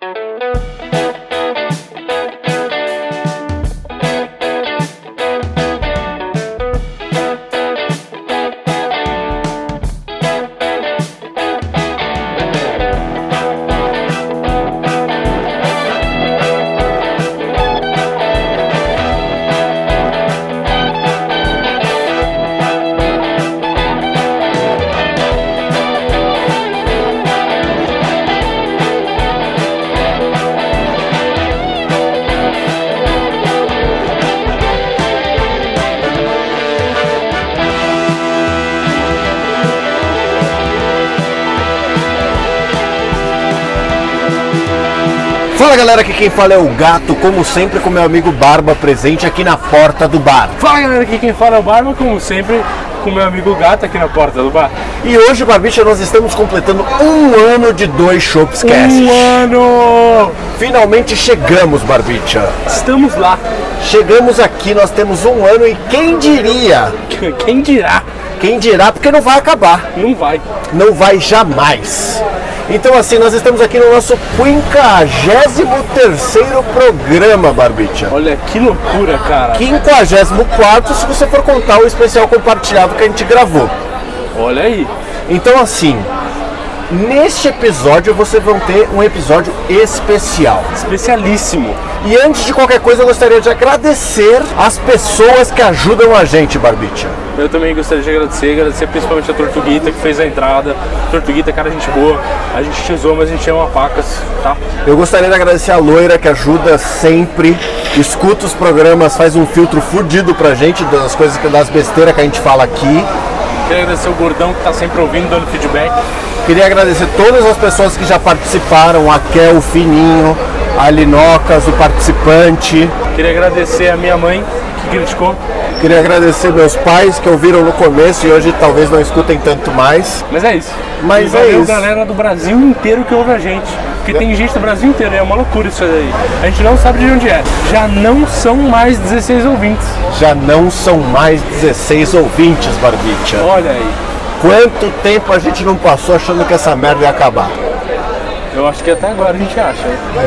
Fala quem fala é o Gato, como sempre com meu amigo Barba presente aqui na porta do bar. Fala galera, aqui quem fala é o Barba, como sempre, com meu amigo Gato aqui na porta do bar. E hoje, Barbicha, nós estamos completando um ano de dois Shopscast. Um ano! Finalmente chegamos, Barbicha. Estamos lá. Chegamos aqui, nós temos um ano e quem diria? Quem dirá? Quem dirá, porque não vai acabar. Não vai. Não vai jamais. Então assim, nós estamos aqui no nosso 53º programa, Barbicha. Olha que loucura, cara. 54 se você for contar o especial compartilhado que a gente gravou. Olha aí. Então assim, neste episódio vocês vão ter um episódio especial. Especialíssimo. E antes de qualquer coisa, eu gostaria de agradecer as pessoas que ajudam a gente, Barbicha. Eu também gostaria de agradecer, agradecer principalmente a Tortuguita que fez a entrada. Tortuguita, cara, gente boa. A gente te zoa, mas a gente ama pacas, tá? Eu gostaria de agradecer a Loira que ajuda sempre, escuta os programas, faz um filtro fudido pra gente das coisas, das besteiras que a gente fala aqui. Queria agradecer o Gordão que tá sempre ouvindo, dando feedback. Queria agradecer todas as pessoas que já participaram, a Kel, o Fininho, a Linocas, o participante. Queria agradecer a minha mãe que criticou. Queria agradecer meus pais que ouviram no começo e hoje talvez não escutem tanto mais. Mas é isso. Mas e é isso. galera do Brasil inteiro que ouve a gente. Porque tem gente do Brasil inteiro, é uma loucura isso aí. A gente não sabe de onde é. Já não são mais 16 ouvintes. Já não são mais 16 ouvintes, Barbicha. Olha aí. Quanto tempo a gente não passou achando que essa merda ia acabar? Eu acho que até agora a gente acha.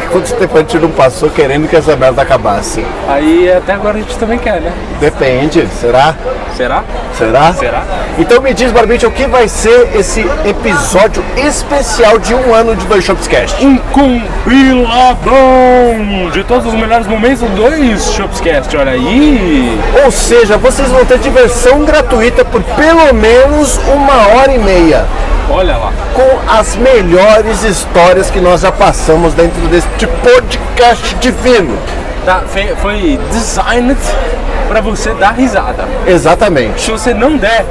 Quanto tempo a gente não passou querendo que essa merda acabasse? Aí até agora a gente também quer, né? Depende, será? Será? Será? Será? Então me diz, Barbicha, o que vai ser esse episódio especial de um ano de Dois Shopscast? Um compiladão de todos os melhores momentos dois Shopscast, olha aí. Ou seja, vocês vão ter diversão gratuita por pelo menos uma hora e meia. Olha lá. Com as melhores histórias que nós já passamos dentro deste podcast divino. Tá, foi, foi designed pra você dar risada. Exatamente. Se você não der,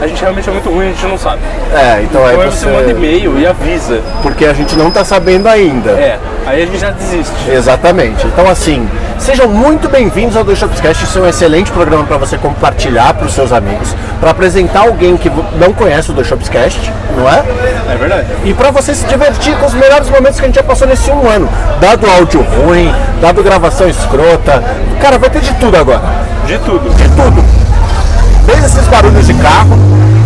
a gente realmente é muito ruim, a gente não sabe. É, então Então aí você manda você. e-mail e avisa. Porque a gente não tá sabendo ainda. É, aí a gente já desiste. Exatamente. Então, assim, sejam muito bem-vindos ao Dois Shopscast. Isso é um excelente programa para você compartilhar para os seus amigos, para apresentar alguém que não conhece o Dois Shopscast, não é? É verdade. E para você se divertir com os melhores momentos que a gente já passou nesse um ano. Dado áudio ruim, dado gravação escrota. Cara, vai ter de tudo agora. De tudo. De tudo. Desde esses barulhos de carro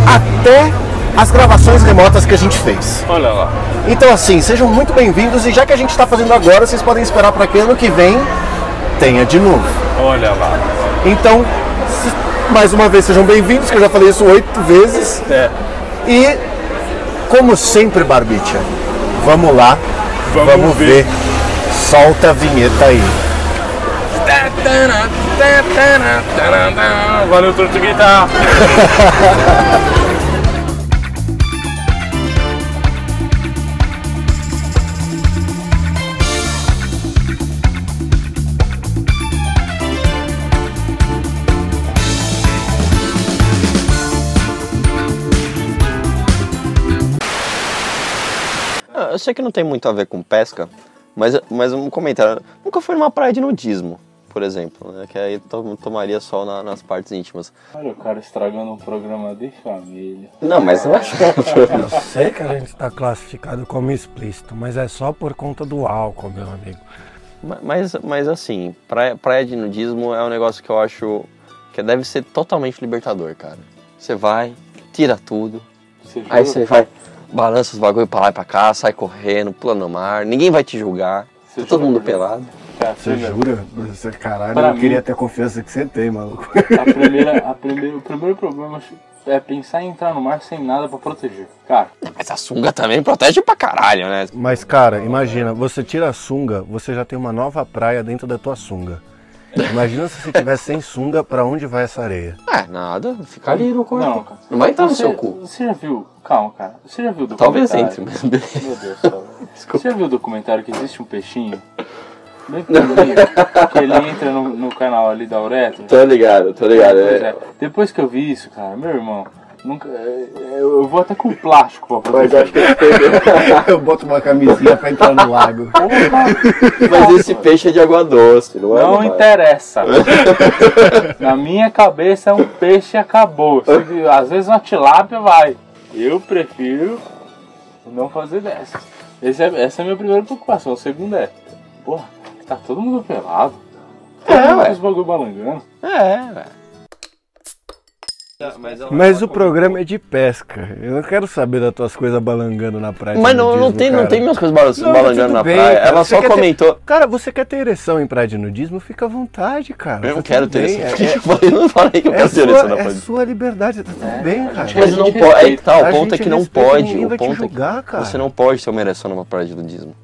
até as gravações remotas que a gente fez. Olha lá. Então assim, sejam muito bem-vindos e já que a gente está fazendo agora, vocês podem esperar para que ano que vem tenha de novo. Olha lá. Então, mais uma vez sejam bem-vindos, que eu já falei isso oito vezes. É. E como sempre, Barbicha, vamos lá, Vamos vamos, ver. ver. Solta a vinheta aí. Valeu, Tortuguita. Eu sei que não tem muito a ver com pesca, mas, mas um comentário. Nunca foi numa praia de nudismo, por exemplo, né? Que aí to- tomaria sol na- nas partes íntimas. Olha o cara estragando um programa de família. Não, mas eu acho que. Sei que a gente está classificado como explícito, mas é só por conta do álcool, meu amigo. mas, mas assim, praia, praia de nudismo é um negócio que eu acho que deve ser totalmente libertador, cara. Você vai, tira tudo, Você aí você vai. balança os bagulho pra lá e pra cá, sai correndo, pula no mar, ninguém vai te julgar. Tá todo mundo pelado. Cara, Você jura? Você, caralho, Pra eu mim- queria ter a confiança que você tem, maluco. A primeira, a primeira, o primeiro problema é pensar em entrar no mar sem nada pra proteger. Cara, Mas a sunga também protege pra caralho, né? Mas, cara, imagina, você tira a sunga, você já tem uma nova praia dentro da tua sunga. Imagina se você tivesse sem sunga, pra onde vai essa areia? É, nada, fica ali no corpo. não, Não, cara. vai entrar no Você, seu cu. você já viu? Calma, cara. Você já viu o Talvez documentário? entre, mas beleza. Meu Deus do céu. Você já viu o documentário que existe um peixinho? Bem pequenininho, que ele entra no, no canal ali da uretra. Tô ligado, tô ligado. Pois é. Depois que eu vi isso, cara, meu irmão, nunca, é, eu, eu vou até com plástico pra proteger. Eu boto uma camisinha pra entrar no lago. Mas esse peixe é de água doce, não é? Não Mamãe? interessa. Na minha cabeça é um peixe e acabou. Às vezes uma tilápia vai. Eu prefiro não fazer dessas. Esse é- essa é a minha primeira preocupação. A segunda é, porra, tá todo mundo pelado. Todo É, mundo ué. com os bagulho balangando. É, velho. Mas o programa é de pesca. Eu não quero saber das tuas coisas balangando na praia. Mas não, não nudismo, tem, não tem minhas coisas balan- Não, balangando na bem, praia. cara. Ela só quer ter- comentou. Cara, você quer ter ereção em praia de nudismo? Fica à vontade, cara. Eu não Tá quero tudo ter bem. isso. É, Eu falei- não falei que eu é, quero é ter sua, na é praia. sua liberdade, tá tudo bem, cara. Mas não pode. Aí que tá, o ponto é que não pode. O ponto é que cara. você não pode ter uma ereção numa praia de nudismo.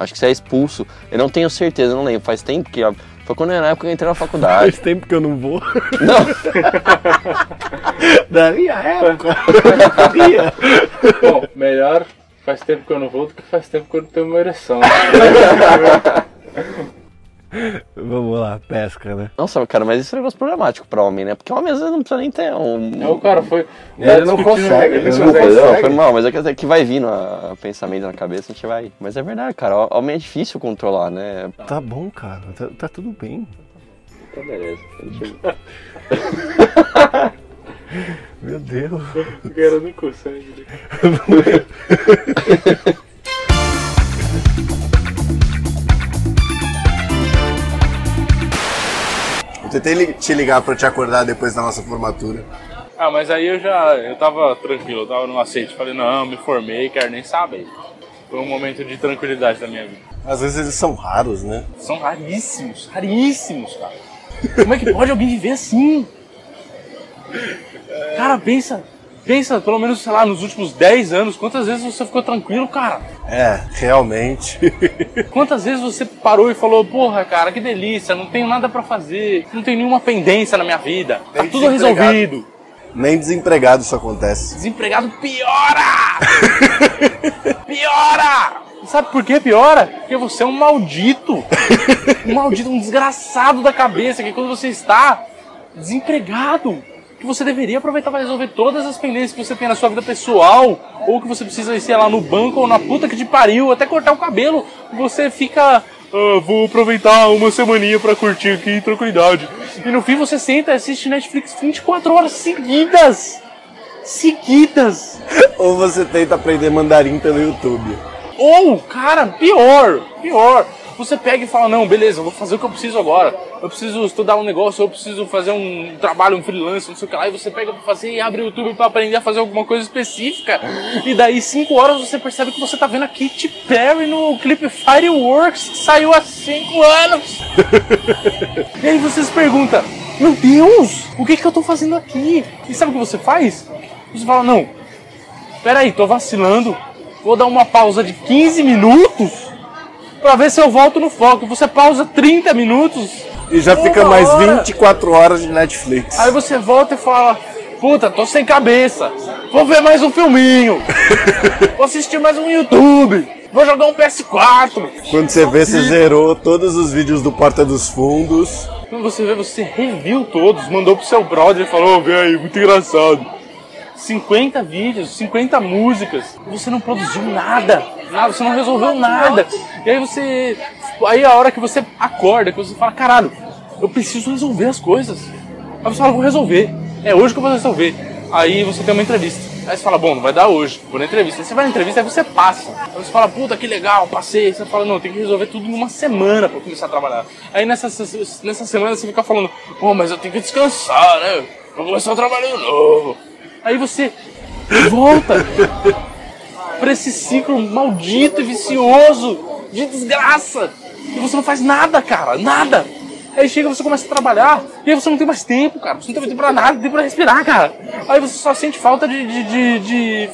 Acho que você é expulso. Eu não tenho certeza, não lembro. Faz tempo que. Foi quando na época que eu entrei na faculdade. Faz tempo que eu não vou. Não, Da minha época. Bom, melhor faz tempo que eu não vou do que faz tempo que eu não tenho uma ereção. Vamos lá, pesca, né? nossa, cara, mas isso é um negócio problemático pra homem, né? Porque homem às vezes não precisa nem ter um. É, o cara foi. Ele não discutindo- consegue, ele não Desculpa, consegue. não, foi mal, mas é que, é que vai vindo a, a pensamento na cabeça, a gente vai. Mas é verdade, cara, homem é difícil controlar, né? Tá bom, cara. Tá, tá tudo bem. Então, beleza. Meu Deus. O cara não consegue. Eu tentei te ligar pra te acordar depois da nossa formatura. Ah, mas aí eu já. Eu tava tranquilo, eu tava no aceite. Falei, não, me formei, quero nem saber. Foi um momento de tranquilidade da minha vida. Às vezes eles são raros, né? São raríssimos, raríssimos, cara. Como é que pode alguém viver assim? Cara, pensa, pensa, pelo menos, sei lá, nos últimos 10 anos, quantas vezes você ficou tranquilo, cara? É, realmente. Quantas vezes você parou e falou, porra, cara, que delícia, não tenho nada pra fazer, não tenho nenhuma pendência na minha vida, tá Nem tudo resolvido. Nem desempregado isso acontece. Desempregado piora! piora! Sabe por que piora? Porque você é um maldito. Um maldito, um desgraçado da cabeça, que quando você está desempregado, que você deveria aproveitar para resolver todas as pendências que você tem na sua vida pessoal, ou que você precisa ir, sei lá, no banco ou na puta que te pariu, até cortar o cabelo, você fica. "Ah, vou aproveitar uma semaninha pra curtir aqui em tranquilidade. E no fim você senta e assiste Netflix 24 horas seguidas! Seguidas! Ou você tenta aprender mandarim pelo YouTube. Ou, cara, pior, pior. Você pega e fala, não, beleza, vou fazer o que eu preciso agora. Eu preciso estudar um negócio, eu preciso fazer um trabalho, um freelance, não sei o que lá. E você pega pra fazer e abre o YouTube pra aprender a fazer alguma coisa específica. E daí, cinco horas, você percebe que você tá vendo a Katy Perry no clipe Fireworks, que saiu há cinco anos. e aí você se pergunta, meu Deus, o que que eu tô fazendo aqui? E sabe o que você faz? Você fala, não, peraí, tô vacilando. Vou dar uma pausa de 15 minutos pra ver se eu volto no foco. Você pausa 30 minutos, E já fica mais hora. 24 horas de Netflix. aí você volta e fala: Puta, tô sem cabeça. Vou ver mais um filminho. Vou assistir mais um YouTube. Vou jogar um PS4. Quando você vê, você zerou todos os vídeos do Porta dos Fundos. Quando você vê, você reviu todos, mandou pro seu brother e falou: Vê aí, muito engraçado. 50 vídeos, 50 músicas, você não produziu nada, nada, você não resolveu nada. E aí você. Aí a hora que você acorda, que você fala, caralho, eu preciso resolver as coisas. Aí você fala, vou resolver. É hoje que eu vou resolver. Aí você tem uma entrevista. Aí você fala, bom, não vai dar hoje, vou na entrevista. Aí você vai na entrevista, aí você passa. Aí você fala, puta, que legal, passei. Aí você fala, não, tem que resolver tudo em uma semana pra começar a trabalhar. Aí nessa, nessa semana você fica falando, pô, mas eu tenho que descansar, né? Vou começar o trabalho novo. Aí você volta. pra esse ciclo maldito e vicioso de desgraça. E você não faz nada, cara, nada. Aí chega, você começa a trabalhar, e aí você não tem mais tempo, cara. Você não tem tempo pra nada, não tem pra respirar, cara. Aí você só sente falta de, de, de, de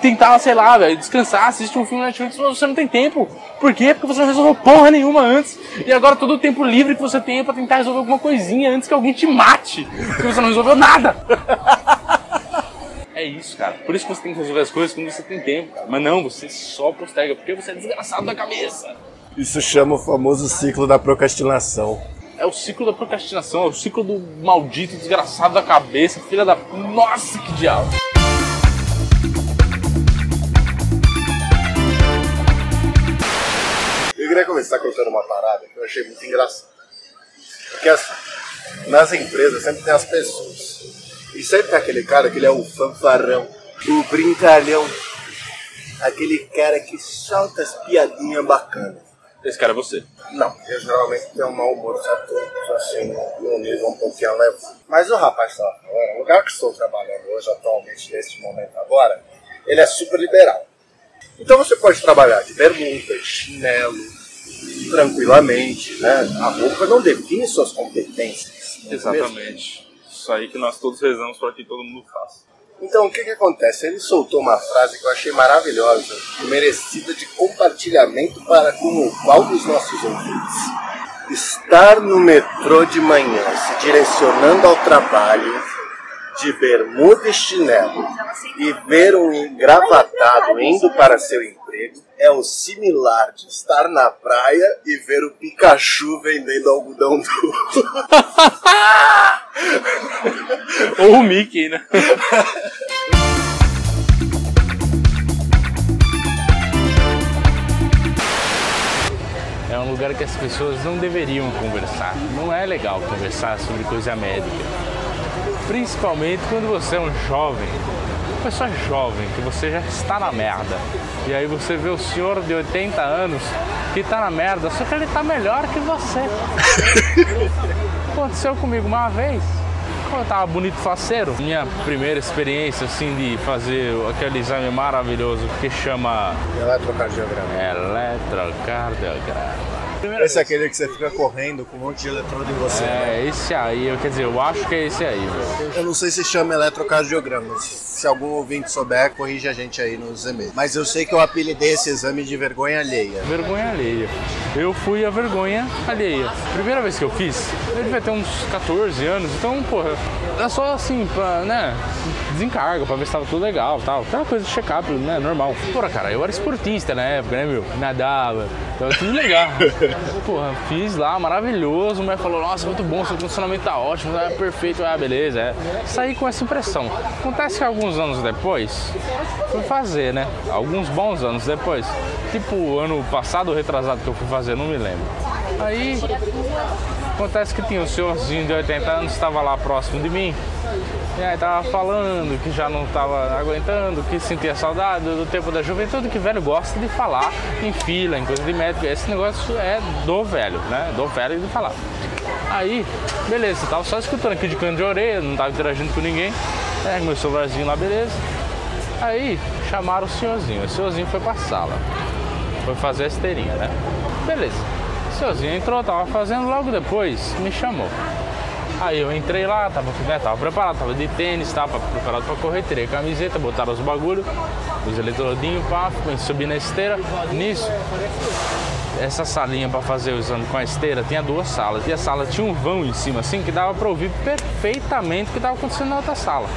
tentar, sei lá, velho, descansar, assistir um filme na Netflix, mas você não tem tempo. Por quê? Porque você não resolveu porra nenhuma antes. E agora todo o tempo livre que você tem é pra tentar resolver alguma coisinha antes que alguém te mate. Porque você não resolveu nada. É isso, cara. Por isso que você tem que resolver as coisas quando você tem tempo, cara. Mas não, você só postega, porque você é desgraçado da cabeça. Isso chama o famoso ciclo da procrastinação. É o ciclo da procrastinação, é o ciclo do maldito desgraçado da cabeça, filha da. Nossa, que diabo! Eu queria começar contando uma parada que eu achei muito engraçada. Porque assim, nas empresas sempre tem as pessoas. E sempre tem aquele cara que ele é o fanfarrão, o brincalhão, aquele cara que solta as piadinhas bacanas. Esse cara é você. Não, eu geralmente tenho um mau humor, certo? Assim, num nível um pouquinho elevado. Mas o rapaz falando, o lugar que estou trabalhando hoje, atualmente, neste momento agora, ele é super liberal. Então você pode trabalhar de bermuda, chinelo, tranquilamente, né? A roupa não define suas competências. é mesmo? Isso aí que nós todos rezamos para que todo mundo faça. Então, o que que acontece? Ele soltou uma frase que eu achei maravilhosa, merecida de compartilhamento para com o qual dos nossos ouvintes. Estar no metrô de manhã, se direcionando ao trabalho, de bermuda e chinelo, e ver um engravatado indo para seu emprego, é o similar de estar na praia e ver o Pikachu vendendo algodão duro. Ou o Mickey, né? É um lugar que as pessoas não deveriam conversar. Não é legal conversar sobre coisa médica. Principalmente quando você é um jovem. Uma pessoa jovem, que você já está na merda. E aí você vê o senhor de 80 anos que está na merda, só que ele está melhor que você. Aconteceu comigo uma vez. Quando eu tava bonito faceiro, minha primeira experiência assim de fazer aquele exame maravilhoso que chama Eletrocardiograma. eletrocardiograma. Esse é aquele que você fica correndo com um monte de eletrodo em você. né? É esse aí, eu- quer dizer, eu acho que é esse aí, velho. Eu não sei se chama eletrocardiograma. Se algum ouvinte souber, corrige a gente aí nos e-mails. Mas eu sei que eu apelidei esse exame de vergonha alheia. Vergonha alheia. Eu fui a vergonha alheia. Primeira vez que eu fiz, eu devia ter uns 14 anos, então, porra, é só assim, pra, né, desencarga, pra ver se tava tudo legal tal. Aquela coisa de check-up, né, normal. Porra, cara, eu era esportista na época, né, meu? Nadava, tava tudo legal. Porra, fiz lá, maravilhoso, mas falou, nossa, muito bom, seu funcionamento tá ótimo, é perfeito, ah, beleza, é. Saí com essa impressão. Acontece que alguns anos depois, fui fazer, né? Alguns bons anos depois. Tipo, ano passado ou retrasado que eu fui fazer, não me lembro. Aí, acontece que tinha um senhorzinho de 80 anos, estava lá próximo de mim. E aí tava falando que já não tava aguentando, que sentia saudade do tempo da juventude, que velho gosta de falar em fila, em coisa de médico. Esse negócio é do velho, né? Do velho de falar. Aí, beleza, tava só escutando aqui de canto de orelha, não tava interagindo com ninguém. É, meu celularzinho lá, beleza. Aí chamaram o senhorzinho. O senhorzinho foi pra sala. Foi fazer a esteirinha, né? Beleza. O senhorzinho entrou, tava fazendo, logo depois me chamou. Aí eu entrei lá, tava, né, tava preparado, tava de tênis, tava preparado pra correr, tirei a camiseta, botaram os bagulho, os eletrolinhos, pá, subi na esteira. Nisso, essa salinha para fazer o exame com a esteira tinha duas salas. E a sala tinha um vão em cima, assim, que dava para ouvir perfeitamente o que estava acontecendo na outra sala.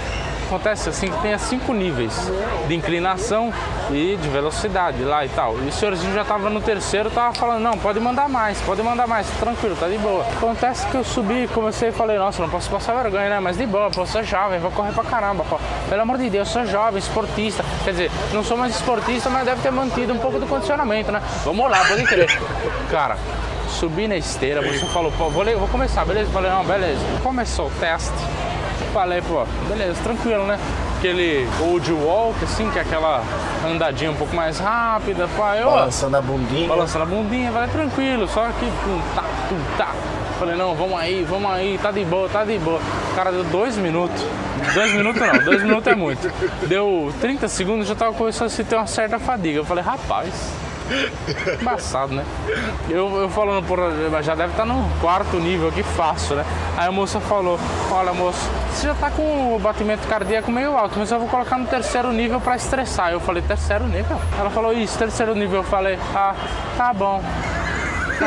Acontece assim que tem cinco níveis de inclinação e de velocidade lá e tal. E o senhorzinho já estava no terceiro, tava falando, não, pode mandar mais, pode mandar mais, tranquilo, tá de boa. Acontece que eu subi, comecei e falei, nossa, não posso passar vergonha, né? Mas de boa, pô, sou jovem, vou correr pra caramba, pô. Pelo amor de Deus, sou jovem, esportista. Quer dizer, não sou mais esportista, mas deve ter mantido um pouco do condicionamento, né? Vamos lá, pode crer. Cara, subi na esteira, você falou, pô, vou, vou começar, beleza? Falei, não, beleza. Começou o teste. Falei, pô, beleza, tranquilo, né? Aquele old walk, assim, que é aquela andadinha um pouco mais rápida, pá, eu, Balançando a bundinha. balançando a bundinha, vai tranquilo, só que tum, tá, tum, tá. Falei, não, vamos aí, vamos aí, tá de boa, tá de boa. O cara deu dois minutos. Dois minutos não, dois minutos é muito. Deu 30 segundos, já tava começando a sentir uma certa fadiga. Eu falei, rapaz, Embaçado, né? Eu, eu falando, porra, já deve estar no quarto nível aqui fácil, né? Aí a moça falou, olha moço, você já tá com o batimento cardíaco meio alto, mas eu vou colocar no terceiro nível pra estressar. Eu falei, terceiro nível? Ela falou, isso, terceiro nível. Eu falei, ah, tá bom.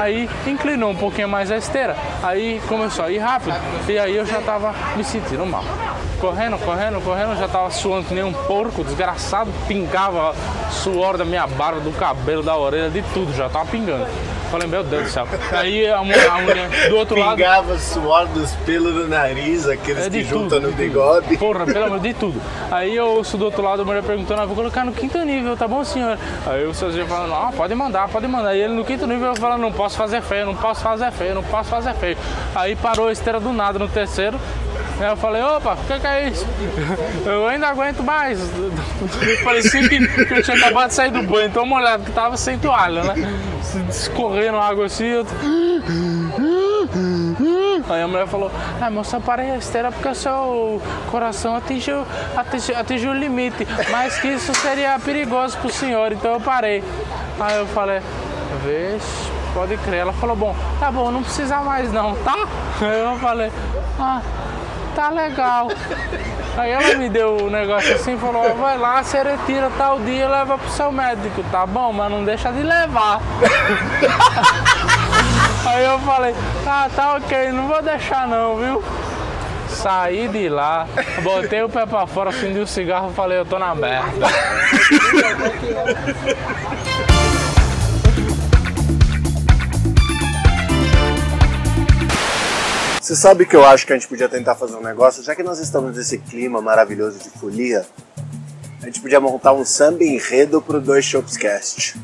Aí inclinou um pouquinho mais a esteira. Aí começou a ir rápido. E aí eu já tava me sentindo mal. Correndo, correndo, correndo, já tava suando que nem um porco, desgraçado, pingava suor da minha barba, do cabelo, da orelha, de tudo, já tava pingando. Falei, meu Deus do céu. Aí a, mu- a mulher do outro lado. Pingava suor dos pelos do nariz, aqueles É que juntam no bigode. Porra, pelo amor de tudo. Aí eu ouço do outro lado a mulher perguntando, ah, vou colocar no quinto nível, tá bom, senhor? Aí o sozinho falando, ah, pode mandar, pode mandar. E ele no quinto nível falando, não posso fazer feio, não posso fazer feio, não posso fazer feio. Aí parou a esteira do nada no terceiro. Aí eu falei, opa, o que, que é isso? Eu ainda aguento mais. Parecia que, que eu tinha acabado de sair do banho, tão molhado que tava sem toalha, né? Escorrendo água assim, eu... Aí a mulher falou, ah, moça, parei a esteira porque o seu coração atingiu, atingiu, atingiu o limite, mas que isso seria perigoso pro senhor, então eu parei. Aí eu falei, vixe, pode crer. Ela falou, bom, tá bom, não precisa mais não, tá? Aí eu falei, ah, tá legal. Aí ela me deu o negócio assim falou, vai lá, você retira tal dia e leva pro seu médico, tá bom? Mas não deixa de levar. Aí eu falei, ah, tá ok, não vou deixar não, viu? Saí de lá, botei o pé pra fora, acendi o cigarro e falei, eu tô na merda. Você sabe que eu acho que a gente podia tentar fazer um negócio, já que nós estamos nesse clima maravilhoso de folia, a gente podia montar um samba enredo pro Dois Shopscast.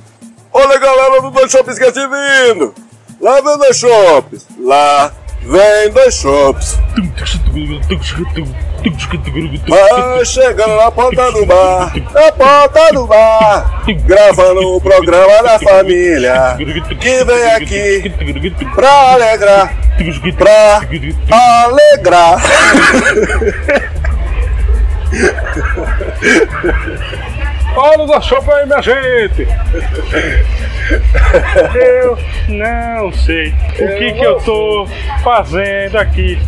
Olha galera do Dois Shopscast vindo! Lá vem Dois Shops! Lá vem Dois Shops! Vai chegando na porta do bar, na porta do bar, gravando o programa da família, que vem aqui pra alegrar, pra alegrar. Olha da chopa aí, minha gente! Eu não sei o que que eu tô fazendo aqui.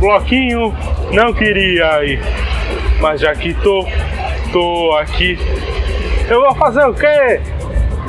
Bloquinho não queria ir, mas já que tô, tô aqui, eu vou fazer o quê?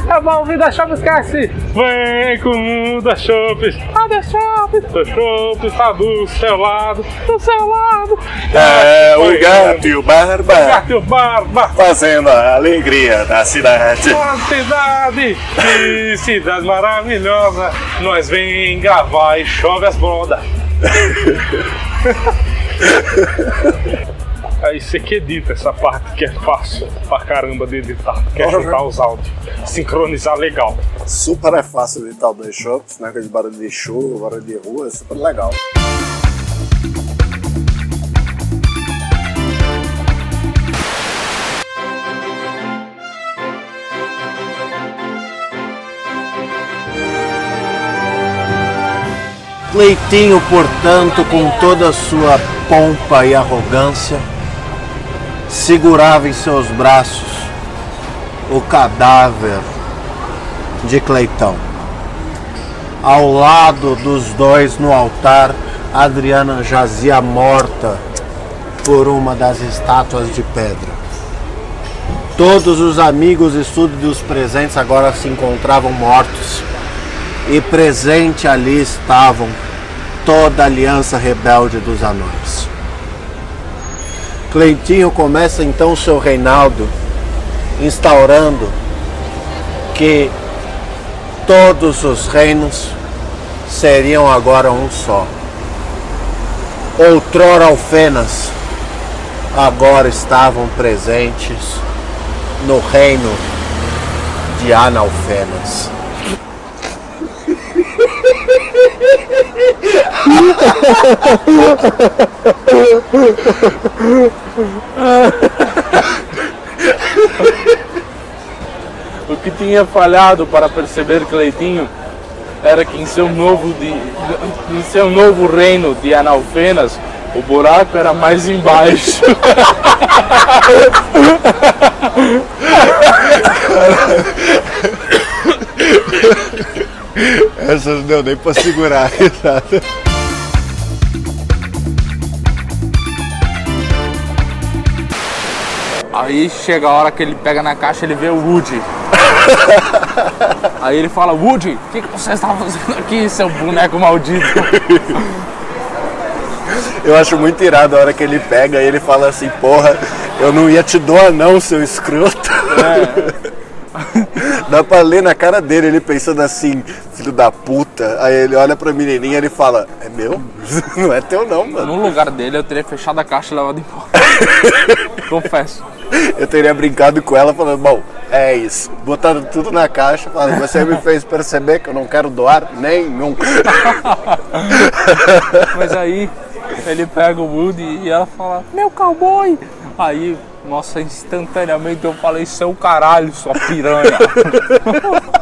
Eu vou ouvir da Shops Esquece! Vem com o da Shops! Ah, da Shops! Da Shops tá do seu lado, do seu lado! É o Oi, gato e o barba Gato e o Barba! fazendo a alegria da cidade. Uma cidade, que cidade maravilhosa. Nós vem gravar e chove as bodas. Aí você que edita essa parte que é fácil pra caramba de editar, que é juntar os áudios, sincronizar legal. Super é fácil editar o Dois Shops, né? Com barulho de chuva, barulho de rua, é super legal. Cleitinho, portanto, com toda a sua pompa e arrogância, segurava em seus braços o cadáver de Cleitão. Ao lado dos dois no altar, Adriana jazia morta por uma das estátuas de pedra. Todos os amigos e súditos presentes agora se encontravam mortos e presente ali estavam toda a aliança rebelde dos anões. Cleitinho começa então seu reinado instaurando que todos os reinos seriam agora um só. Outrora alfenas agora estavam presentes no reino de Analfenas. O que tinha falhado para perceber Cleitinho era que em seu novo, de, em seu novo reino de Analfenas, o buraco era mais embaixo. Essa não deu nem pra segurar a risada. Aí chega a hora que ele pega na caixa ele vê o Woody. Aí ele fala, Woody, o que, que você está fazendo aqui, seu boneco maldito? Eu acho muito irado a hora que ele pega e ele fala assim, porra, eu não ia te doar não, seu escroto. Dá pra ler na cara dele, ele pensando assim, filho da puta. Aí ele olha pra menininha e ele fala, é meu? Não é teu não, mano. No lugar dele eu teria fechado a caixa e levado embora. Confesso. Eu teria brincado com ela falando, bom, é isso. Botando tudo na caixa, falando, você me fez perceber que eu não quero doar nenhum. Mas aí ele pega o Woody e ela fala, meu cowboy! Aí, nossa, instantaneamente eu falei, seu caralho, sua piranha.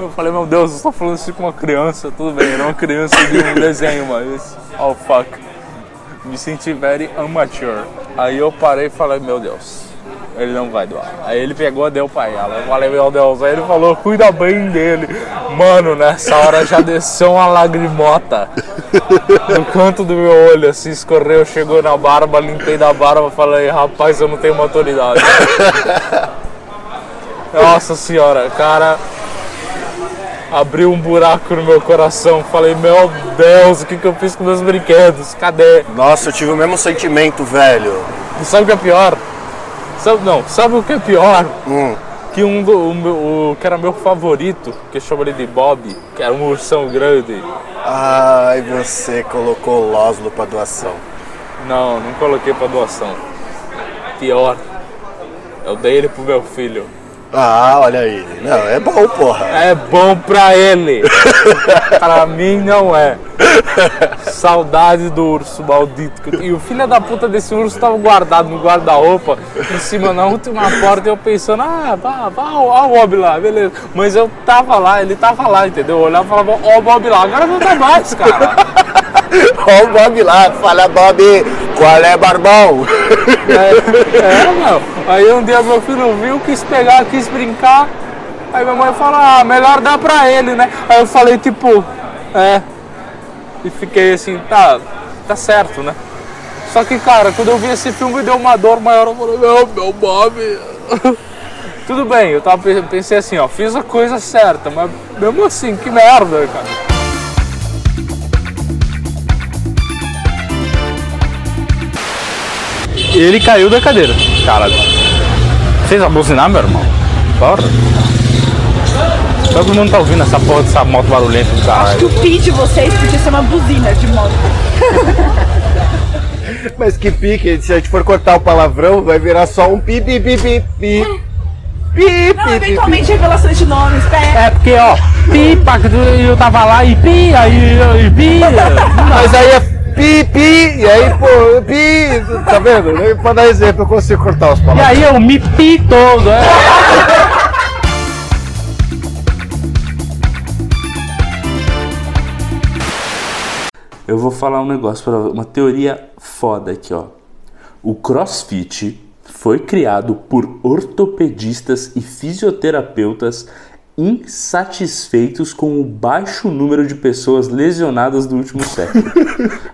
Eu falei, meu Deus, eu estou falando isso com uma criança, tudo bem, era uma criança de um desenho, mas. Oh fuck. Me senti very amateur. Aí eu parei e falei, meu Deus, ele não vai doar. Aí ele pegou deu pra ela. Eu falei, meu Deus, aí ele falou, cuida bem dele. Mano, nessa hora já desceu uma lagrimota no canto do meu olho, assim, escorreu, chegou na barba, limpei da barba, falei, rapaz, eu não tenho maturidade. Nossa senhora, cara, abriu um buraco no meu coração. Falei, meu Deus, o que, que eu fiz com meus brinquedos? Cadê? Nossa, eu tive o mesmo sentimento, velho. E sabe o que é pior? Sabe, não, sabe o que é pior? Hum. Que um do, o, meu- o que era meu favorito, que eu chamo ele de Bob, que era um ursão grande. Ai, você colocou o Loslo pra doação. Não, não coloquei pra doação. Pior, eu dei ele pro meu filho. Ah, olha aí. Não, é bom, porra. É bom pra ele. pra mim não é. Saudade do urso maldito. E o filho da puta desse urso tava guardado no guarda-roupa, em cima na última porta, e eu pensando, ah, vá, vá, ó o Bob lá, beleza. Mas eu tava lá, ele tava lá, entendeu? Eu olhava e falava, ó o Bob lá, agora não tá mais, cara. Ó o Bob lá, fala Bob, qual é, barbão? É, é, meu. Aí um dia meu filho viu, quis pegar, quis brincar. Aí minha mãe falou, ah, melhor dar pra ele, né? Aí eu falei, tipo, é. E fiquei assim, tá, tá certo, né? Só que, cara, quando eu vi esse filme, deu uma dor maior. Eu falei, meu, meu Bob. Tudo bem, eu tava, pensei assim, ó, fiz a coisa certa, mas mesmo assim, que merda, cara. Ele caiu da cadeira. Caralho. Fez a buzinar, meu irmão? Porra. Todo mundo tá ouvindo essa porra dessa moto barulhenta do Que caralho. o pi de vocês podia ser uma buzina de moto. Mas que pique, se a gente for cortar o palavrão, vai virar só um pi, pi, pi, pi, pi. Pi, Não, pi, pi, pi. eventualmente revelações de nomes, pé. É porque, ó, pi, que eu tava lá e pi, aí e pi. Mas aí é pi, pi, e aí, pô, pi, tá vendo? Pra dar exemplo, eu consigo cortar os E palavrões. aí eu me pi todo, é. Eu vou falar um negócio para uma teoria foda aqui, ó. O CrossFit foi criado por ortopedistas e fisioterapeutas insatisfeitos com o baixo número de pessoas lesionadas do último século.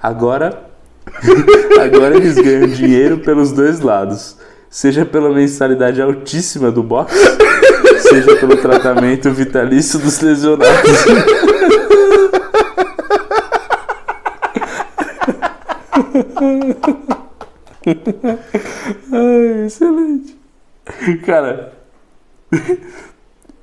Agora, agora eles ganham dinheiro pelos dois lados, seja pela mensalidade altíssima do box, seja pelo tratamento vitalício dos lesionados. Ai, excelente. Cara,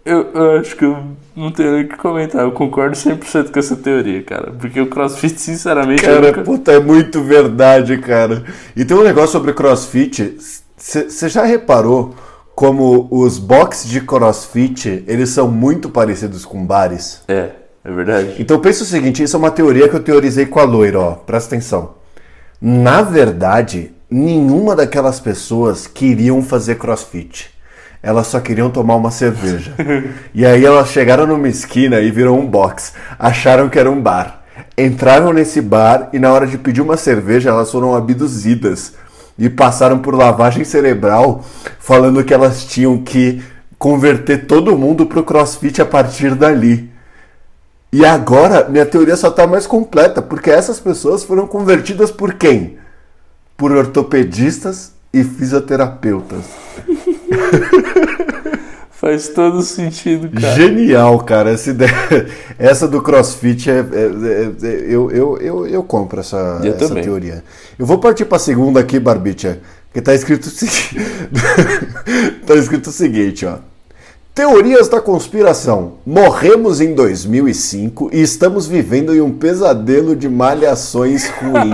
eu, eu acho que eu não tenho nem o que comentar. Eu concordo 100% com essa teoria, cara. Porque o CrossFit, sinceramente, Cara, nunca- puta, é muito verdade, cara. E tem um negócio sobre crossfit. Você já reparou como os boxes de crossfit, eles são muito parecidos com bares? É, é verdade. Então pensa o seguinte, isso é uma teoria que eu teorizei com a loira, ó. Presta atenção. Na verdade, nenhuma daquelas pessoas queriam fazer crossfit. Elas só queriam tomar uma cerveja. E aí elas chegaram numa esquina e virou um box. Acharam que era um bar. Entraram nesse bar e na hora de pedir uma cerveja elas foram abduzidas. E passaram por lavagem cerebral falando que elas tinham que converter todo mundo pro crossfit a partir dali. E agora minha teoria só tá mais completa, porque essas pessoas foram convertidas por quem? Por ortopedistas e fisioterapeutas. Faz todo sentido, cara. Genial, cara. Essa, ideia, essa do crossfit, é, é- é- é- eu, eu, eu, eu compro essa, Eu essa teoria. Eu vou partir pra segunda aqui, Barbicha, que tá escrito, tá escrito o seguinte, ó. Teorias da conspiração. Morremos em 2005 e estamos vivendo em um pesadelo de malhações ruim.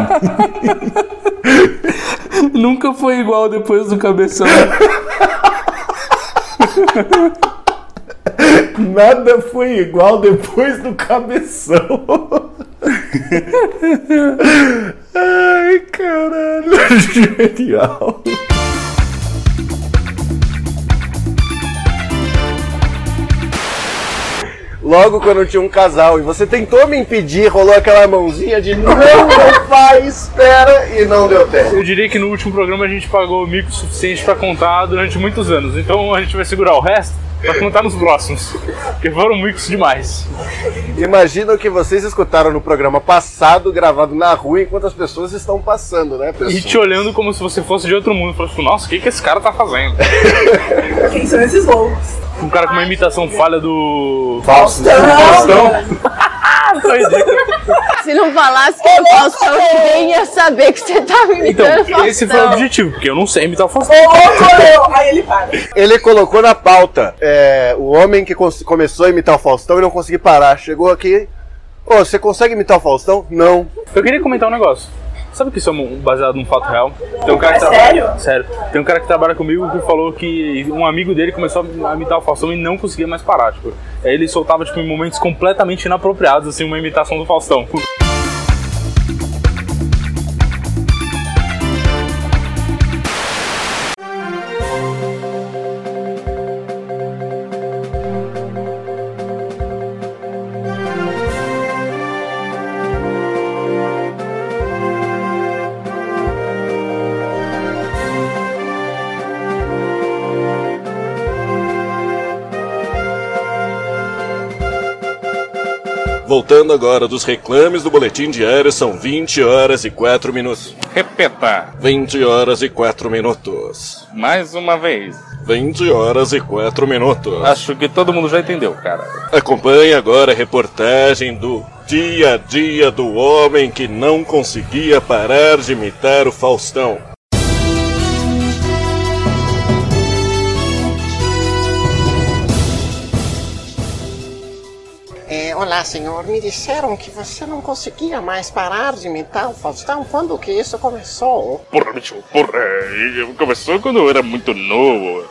Nunca foi igual depois do cabeção. Nada foi igual depois do cabeção. Ai, caralho. Genial. Logo quando tinha um casal e você tentou me impedir, rolou aquela mãozinha de não, não faz, espera e não deu tempo. Eu diria que no último programa a gente pagou mico suficiente pra contar durante muitos anos. Então a gente vai segurar o resto pra contar nos próximos. Porque foram micos demais. Imagina o que vocês escutaram no programa passado, gravado na rua, enquanto as pessoas estão passando, né, pessoal? E te olhando como se você fosse de outro mundo. Falando, tipo, nossa, o que, que esse cara tá fazendo? Quem são esses loucos? Um cara com uma imitação falha do. Faustão. Faustão. Ridículo. Se não falasse que é Faustão, ninguém ia saber que você tava imitando Então, Faustão. esse foi o objetivo, porque eu não sei imitar o Faustão. Ô, louco! Aí ele para. Ele colocou na pauta é, o homem que cons- começou a imitar o Faustão e não conseguiu parar. Chegou aqui. Ô, você consegue imitar o Faustão? Não. Eu queria comentar um negócio. Sabe que isso é um- baseado num fato real? Tem um cara que É tra- sério? Sério. Tem um cara que trabalha comigo que falou que um amigo dele começou a imitar o Faustão e não conseguia mais parar. Tipo, aí ele soltava tipo, em momentos completamente inapropriados, assim, uma imitação do Faustão. Voltando agora dos reclames do boletim diário, são 20 horas e 4 minutos. Repeta, 20 horas e 4 minutos. mais uma vez. 20 horas e 4 minutos. Acho que todo mundo já entendeu, cara. Acompanhe agora a reportagem do dia a dia do homem que não conseguia parar de imitar o Faustão. Olá, senhor. Me disseram que você não conseguia mais parar de imitar o Faustão. Quando que isso começou? Porra, bicho, porra. Começou quando eu era muito novo.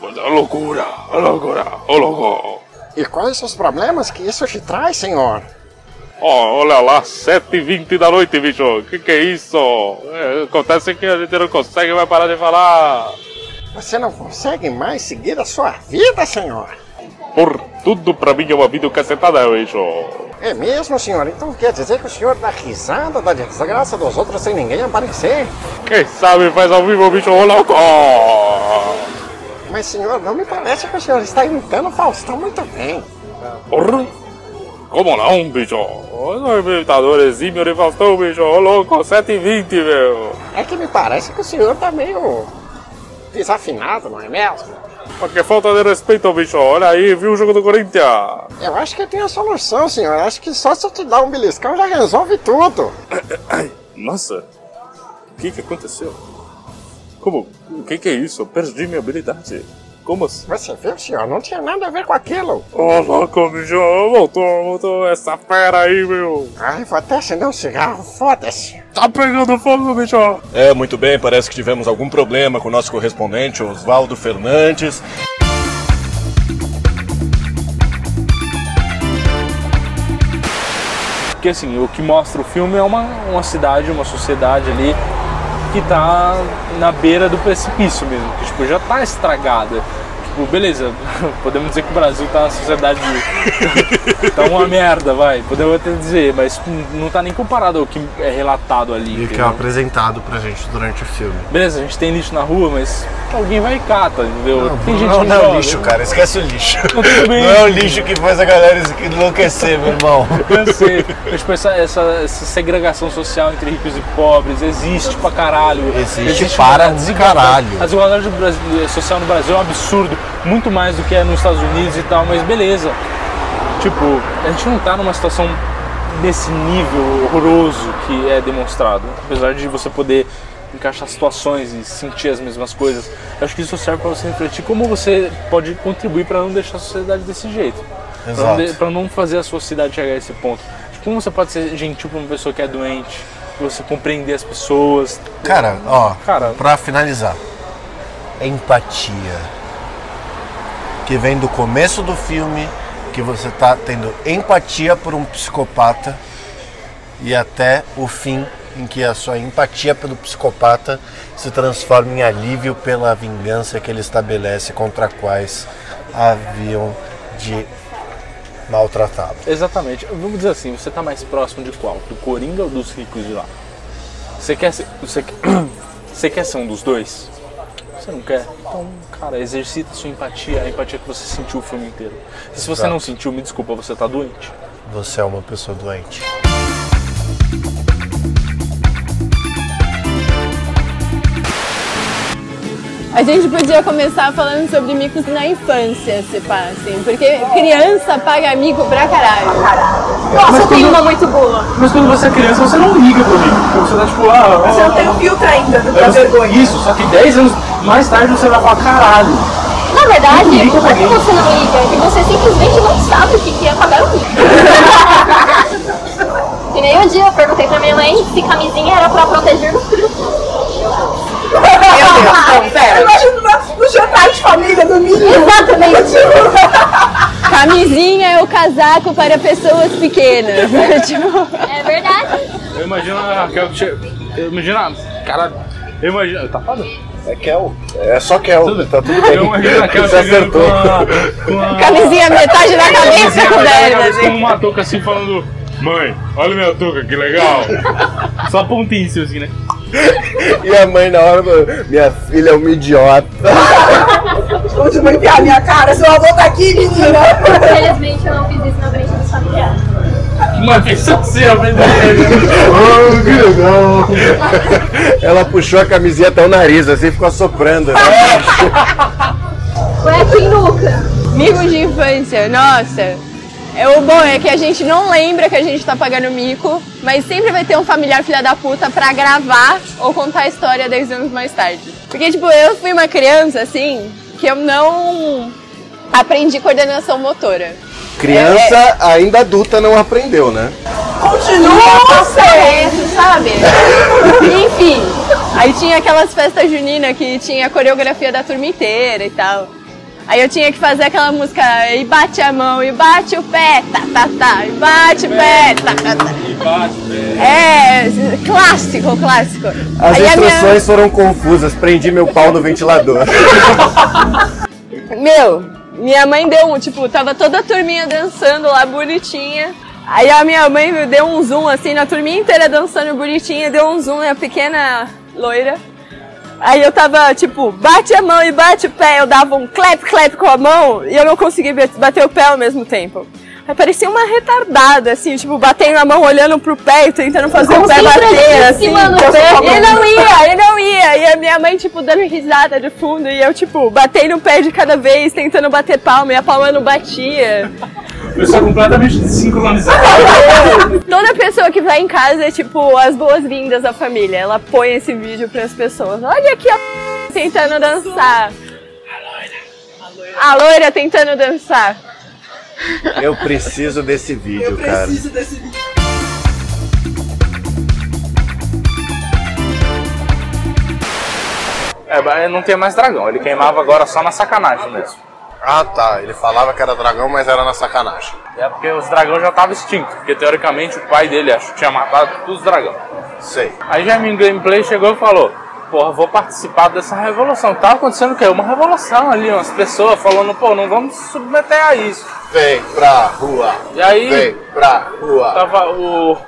A loucura, a loucura, o louco. E quais os problemas que isso te traz, senhor? Ó, olha lá, 7h20 da noite, bicho. Que que é isso? É, acontece que a gente não consegue mais parar de falar. Você não consegue mais seguir a sua vida, senhor? Por tudo pra mim é uma vida cacetada, bicho. É mesmo, senhor? Então quer dizer que o senhor dá risada da desgraça dos outros sem ninguém aparecer? Quem sabe faz ao vivo, bicho, ô louco. Mas, senhor, não me parece que o senhor está imitando o Faustão muito bem. Porra. Como não, bicho? Os imitadores exímio de Faustão, bicho, ô louco, 7h20, meu. É que me parece que o senhor tá meio desafinado, não é mesmo? Porque falta de respeito, bicho. Olha aí, viu o jogo do Corinthians? Eu acho que tenho a solução, senhor. Acho que só se eu te dar um beliscão já resolve tudo. Nossa, o que que aconteceu? Como? O que que é isso? Eu perdi minha habilidade. Como assim? Você viu, senhor? Não tinha nada a ver com aquilo. Ô, louco, bicho, voltou, voltou essa fera aí, meu. Ai, vou até acender um cigarro, foda-se. Tá pegando fogo, bicho. É, muito bem, parece que tivemos algum problema com o nosso correspondente, Oswaldo Fernandes. Porque assim, o que mostra o filme é uma, uma cidade, uma sociedade ali que tá na beira do precipício mesmo, que tipo, já tá estragada. Tipo, beleza, podemos dizer que o Brasil tá na sociedade. tá uma merda, vai. Podemos até dizer, mas não tá nem comparado ao que é relatado ali. E que é apresentado pra gente durante o filme. Beleza, a gente tem lixo na rua, mas alguém vai e cata, entendeu? tem gente não, que não é joga. o lixo, cara. Esquece o lixo. Não, bem. Não é o lixo que faz a galera enlouquecer, meu irmão. Eu sei. Mas, tipo, essa, essa, essa segregação social entre ricos e pobres existe pra caralho. Existe para uma desigualdade- caralho. A desigualdade do Brasil- social no Brasil é um absurdo, muito mais do que é nos Estados Unidos e tal, mas beleza. Tipo, a gente não tá numa situação desse nível horroroso que é demonstrado. Apesar de você poder encaixar situações e sentir as mesmas coisas, eu acho que isso serve pra você refletir como você pode contribuir pra não deixar a sociedade desse jeito. Pra não, não fazer a sociedade chegar a esse ponto. Como você pode ser gentil pra uma pessoa que é doente, você compreender as pessoas. Cara, ó, Cara. pra finalizar. Empatia. Que vem do começo do filme, que você tá tendo empatia por um psicopata e até o fim em que a sua empatia pelo psicopata se transforma em alívio pela vingança que ele estabelece contra quais haviam de maltratá-lo. Exatamente. Vamos dizer assim, você tá mais próximo de qual? Do Coringa ou dos ricos de lá? Você quer ser, você, você quer ser um dos dois? Você não quer? Então, cara, exercita sua empatia, a empatia que você sentiu o filme inteiro. E se você Exato. não sentiu, me desculpa, você tá doente. Você é uma pessoa doente. A gente podia começar falando sobre micos na infância, se pá, assim, porque criança paga mico pra caralho. Nossa, eu tenho uma muito boa. Mas quando você é criança, você não liga pro rico. Você tá tipo, ah, Você não tem o filtro ainda da vergonha. Isso, só que 10 anos mais tarde você vai falar, caralho. Na verdade, não é que você não liga, é que você simplesmente não sabe o que que é pagar o mico. que nem um dia eu perguntei pra minha mãe se camisinha era pra proteger do frio. Meu Deus, não, pera. Imagina no, no jantar de família, domingo. Exatamente. Camisinha é o casaco para pessoas pequenas. tipo, É verdade. Eu imagino a Raquel que chega. Eu imagino a. Cara, eu imagino. Tá foda? É Kel. É só Kel. Tá tudo bem. A Raquel Você chegando com acertou. a. Com a Camisinha metade da cabeça dela, cabeça, assim. Com uma touca assim falando. Mãe, olha minha touca, que legal. Só pontinho assim, né? E a mãe na hora falou, minha filha é uma idiota. Onde vou enfiar minha cara? Seu avô tá aqui, menina. Infelizmente eu não fiz isso na frente dos familiares. Uma pessoa assim, ó, Oh, que legal. Ela puxou a camisinha até o nariz, assim, ficou assoprando. Né? Ué, quem nunca? Mico de infância, nossa. É, o bom é que a gente não lembra que a gente tá pagando mico, mas sempre vai ter um familiar filha da puta pra gravar ou contar a história 10 anos mais tarde. Porque, tipo, eu fui uma criança, assim, que eu não aprendi coordenação motora. Criança ainda adulta não aprendeu, né? Continua certo, sabe? Enfim, aí tinha aquelas festas juninas que tinha a coreografia da turma inteira e tal. Aí eu tinha que fazer aquela música e bate a mão, e bate o pé, tá, tá, tá, e bate o pé, tá, tá, tá. É, clássico, clássico. As Aí a minha- instruções foram confusas, prendi meu pau no ventilador. Meu, minha mãe deu um, tipo, tava toda a turminha dançando lá bonitinha. Aí a minha mãe deu um zoom assim na turminha inteira dançando bonitinha, deu um zoom na pequena loira. Aí eu tava, tipo, bate a mão e bate o pé. Eu dava um clap, clap com a mão e eu não conseguia bat- bater o pé ao mesmo tempo. Aí parecia uma retardada, assim, tipo, batendo a mão, olhando pro pé e tentando fazer o pé bater, assim. Concentradíssima no pé. E não ia, e não ia. E a minha mãe, tipo, dando risada de fundo. E eu, tipo, batendo o pé de cada vez, tentando bater palma. E a palma não batia. Pessoa completamente desincronizada. Toda pessoa que vai em casa é, tipo, as boas-vindas à família. Ela põe esse vídeo pras pessoas. Olha aqui a tentando dançar. A loira tentando dançar. Eu preciso desse vídeo, cara. desse vídeo. É, mas não tem mais dragão, ele queimava agora só na sacanagem mesmo. Ah tá, ele falava que era dragão, mas era na sacanagem. É porque os dragões já estavam extintos, porque teoricamente o pai dele acho que tinha matado todos os dragões. Sei. Aí já em gameplay chegou e falou: porra, vou participar dessa revolução. Tava acontecendo o quê? Uma revolução ali, umas pessoas falando, pô, não vamos submeter a isso. Vem pra rua. E aí. Vem pra rua. Tava o. o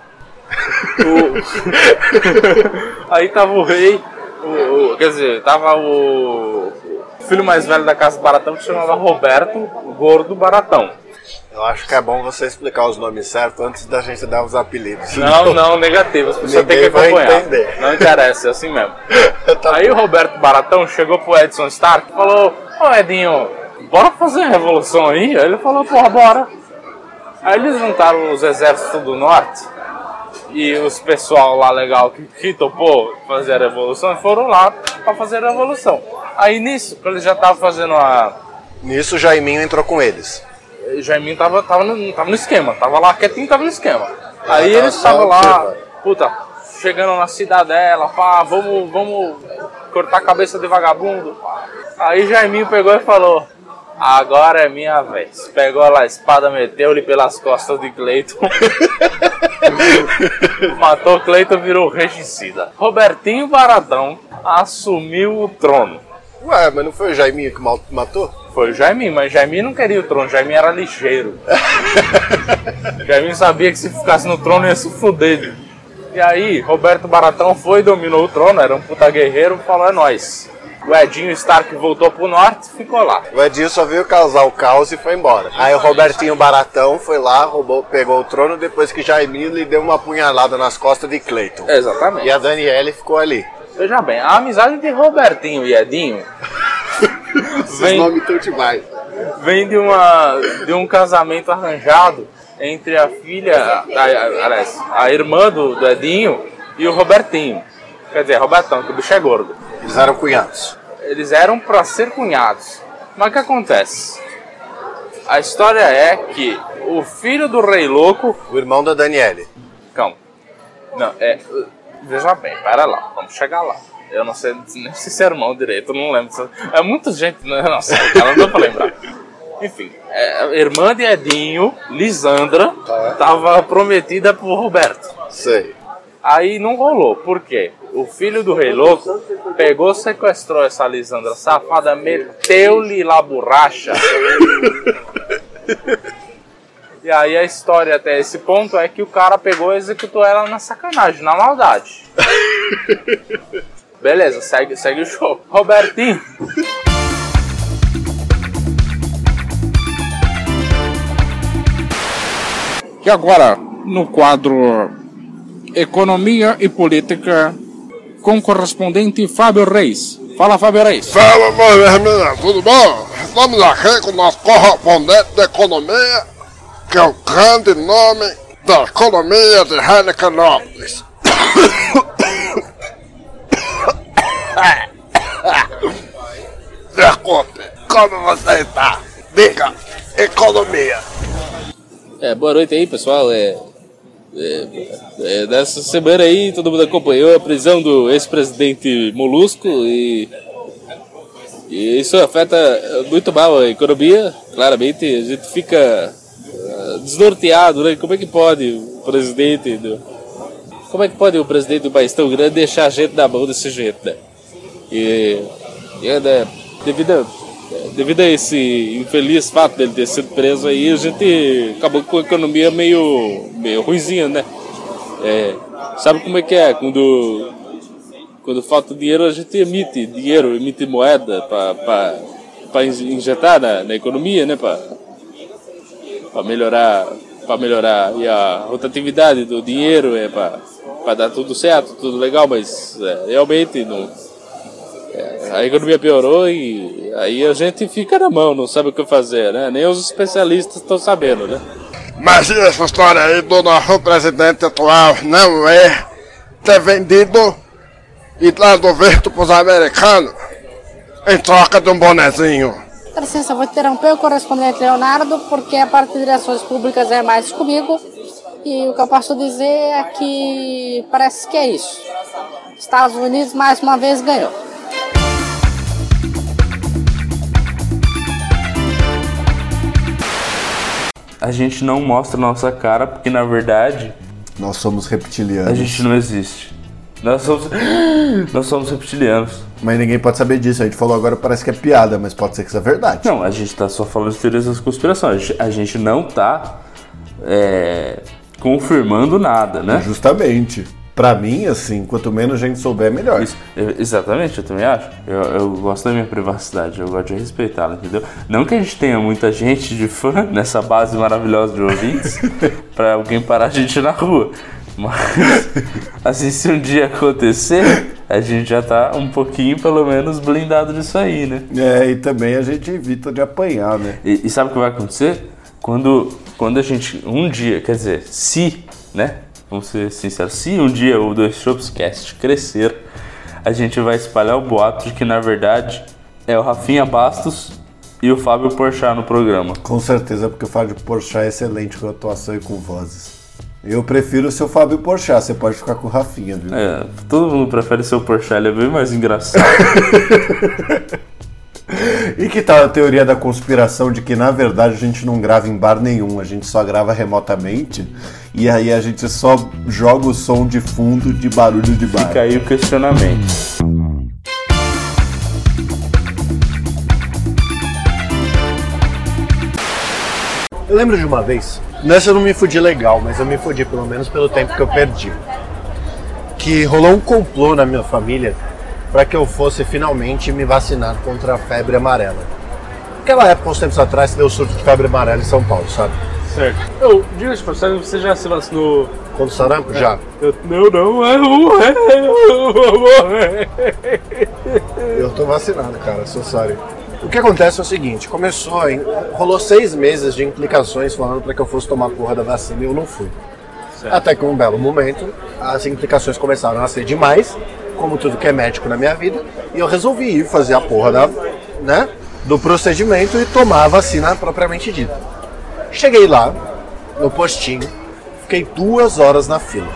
aí tava o rei. O, o- quer dizer, tava o, o filho mais velho da casa do Baratão que se chamava Roberto, gordo Baratão. Eu acho que é bom você explicar os nomes certos antes da gente dar os apelidos. Não, não, negativo. As pessoas têm que Ninguém vai acompanhar. entender. Não interessa, é assim mesmo. Aí o Roberto Baratão chegou pro Edson Stark e falou: Ô Edinho, bora fazer a revolução aí? Aí ele falou: Porra, bora. Aí eles juntaram os exércitos do norte e os pessoal lá legal que, que topou fazer a revolução e foram lá pra fazer a revolução. Aí nisso, quando eles já estavam fazendo a. Nisso, o Jaiminho entrou com eles. Jaiminho tava, tava, no, tava no esquema, tava lá quietinho, tava no esquema. Aí tava eles estavam lá, puta, chegando na cidadela, pá, vamos, vamos cortar a cabeça de vagabundo. pá. Aí Jaiminho pegou e falou: Agora é minha vez. Pegou lá a espada, meteu-lhe pelas costas de Cleiton. Matou Cleiton, virou regicida. Robertinho Baratão assumiu o trono. Ué, mas não foi o Jaiminho que matou? Foi o Jaiminho, mas Jaiminho não queria o trono, Jaiminho era ligeiro. Jaiminho sabia que se ficasse no trono ia se fuder. E aí, Roberto Baratão foi, dominou o trono, era um puta guerreiro, falou: é nóis. O Edinho Stark voltou pro norte ficou lá. O Edinho só veio causar o caos e foi embora. Aí o Robertinho Baratão foi lá, roubou, pegou o trono depois que Jaiminho lhe deu uma punhalada nas costas de Cleiton. Exatamente. E a Daniele ficou ali. Veja bem, a amizade de Robertinho e Edinho Esses Vem- nomes demais. vem de, uma, de um casamento arranjado entre a filha, a, a, aliás, a irmã do, do Edinho e o Robertinho. Quer dizer, Robertão, que o bicho é gordo. Eles eram cunhados. Eles eram pra ser cunhados. Mas o que acontece? A história é que o filho do rei louco. O irmão da Daniele. Calma. Não, é. Veja bem, para lá, vamos chegar lá. Eu não sei nem se é irmão direito, não lembro. É muita gente, né? Nossa, cara, não dá pra lembrar. Enfim, é, irmã de Edinho, Lisandra, tava prometida pro Roberto. Sei. Aí não rolou, por quê? O filho do rei louco pegou, sequestrou essa Lisandra safada, meteu-lhe lá borracha. E aí a história até esse ponto é que o cara pegou e executou ela na sacanagem, na maldade. Beleza, segue, segue o show. Robertinho. E agora, no quadro Economia e Política, com o correspondente Fábio Reis. Fala, Fábio Reis. Fala, meu irmão, tudo bom? Estamos aqui com o nosso correspondente de economia, que é o grande nome da economia de Helicanópolis. Desculpe, como você está? Diga, economia. É, boa noite aí, pessoal. É, é, é, nessa semana aí, todo mundo acompanhou a prisão do ex-presidente Molusco e, e isso afeta muito mal a economia. Claramente, a gente fica ah, desnorteado, né? Como é que pode o presidente do, como é que pode o presidente do país tão grande deixar a gente na mão desse jeito, né? E, e né, devido, a, devido a esse infeliz fato dele ter sido preso aí, a gente acabou com a economia meio, meio ruizinha, né? É, sabe como é que é? Quando, quando falta dinheiro, a gente emite dinheiro, emite moeda para injetar na, na economia, né? Para melhorar, para melhorar e a rotatividade do dinheiro, é para dar tudo certo, tudo legal, mas é, realmente não, é, a economia piorou e aí a gente fica na mão, não sabe o que fazer, né? Nem os especialistas estão sabendo, né? Mas essa história aí do nosso presidente atual não é ter vendido e dado visto pros americanos em troca de um bonezinho? Dá licença, vou interromper o correspondente Leonardo, porque a parte de relações públicas é mais comigo. E o que eu posso dizer é que parece que é isso. Estados Unidos mais uma vez ganhou. A gente não mostra nossa cara porque na verdade Nós somos reptilianos. a gente não existe. Nós somos. Nós somos reptilianos. Mas ninguém pode saber disso. A gente falou agora, parece que é piada, mas pode ser que isso é verdade. Não, a gente tá só falando de teorias das conspirações. A gente- não tá é, confirmando nada, né? Justamente. Pra mim, assim, quanto menos gente souber, melhor. Isso, eu- exatamente, eu também acho. Eu, eu gosto da minha privacidade, eu gosto de respeitá-la, entendeu? Não que a gente tenha muita gente de fã nessa base maravilhosa de ouvintes pra alguém parar a gente na rua. Mas, assim, se um dia acontecer, a gente já tá um pouquinho, pelo menos, blindado disso aí, né? É, e também a gente evita de apanhar, né? E, e sabe o que vai acontecer? Quando, quando a gente, um dia, quer dizer, se, né? Vamos ser sinceros, se um dia o Dois Shops Cast crescer, a gente vai espalhar o boato de que na verdade é o Rafinha Bastos e o Fábio Porchat no programa. Com certeza, porque o Fábio Porchat é excelente com atuação e com vozes. Eu prefiro o seu Fábio Porchat, você pode ficar com o Rafinha, viu? É, todo mundo prefere o Porchat, ele é bem mais engraçado. E que tal a teoria da conspiração de que na verdade a gente não grava em bar nenhum, a gente só grava remotamente e aí a gente só joga o som de fundo de barulho de bar. Fica aí o questionamento. Eu lembro de uma vez, nessa eu não me fudi legal, mas eu me fudi pelo menos pelo tempo que eu perdi. Que rolou um complô na minha família para que eu fosse finalmente me vacinar contra a febre amarela. Naquela época, uns tempos atrás, deu surto de febre amarela em São Paulo, sabe? Certo. Eu, diga de passagem, você já se vacinou? Contra o sarampo? Já. Eu, não, não, é o Eu tô vacinado, cara, sou sorry. O que acontece é o seguinte, começou, rolou seis meses de implicações falando para que eu fosse tomar a porra da vacina e eu não fui. Até que um belo momento, as implicações começaram a ser demais, como tudo que é médico na minha vida, e eu resolvi ir fazer a porra da, né, do procedimento e tomar a vacina propriamente dita. Cheguei lá, no postinho, fiquei duas horas na fila,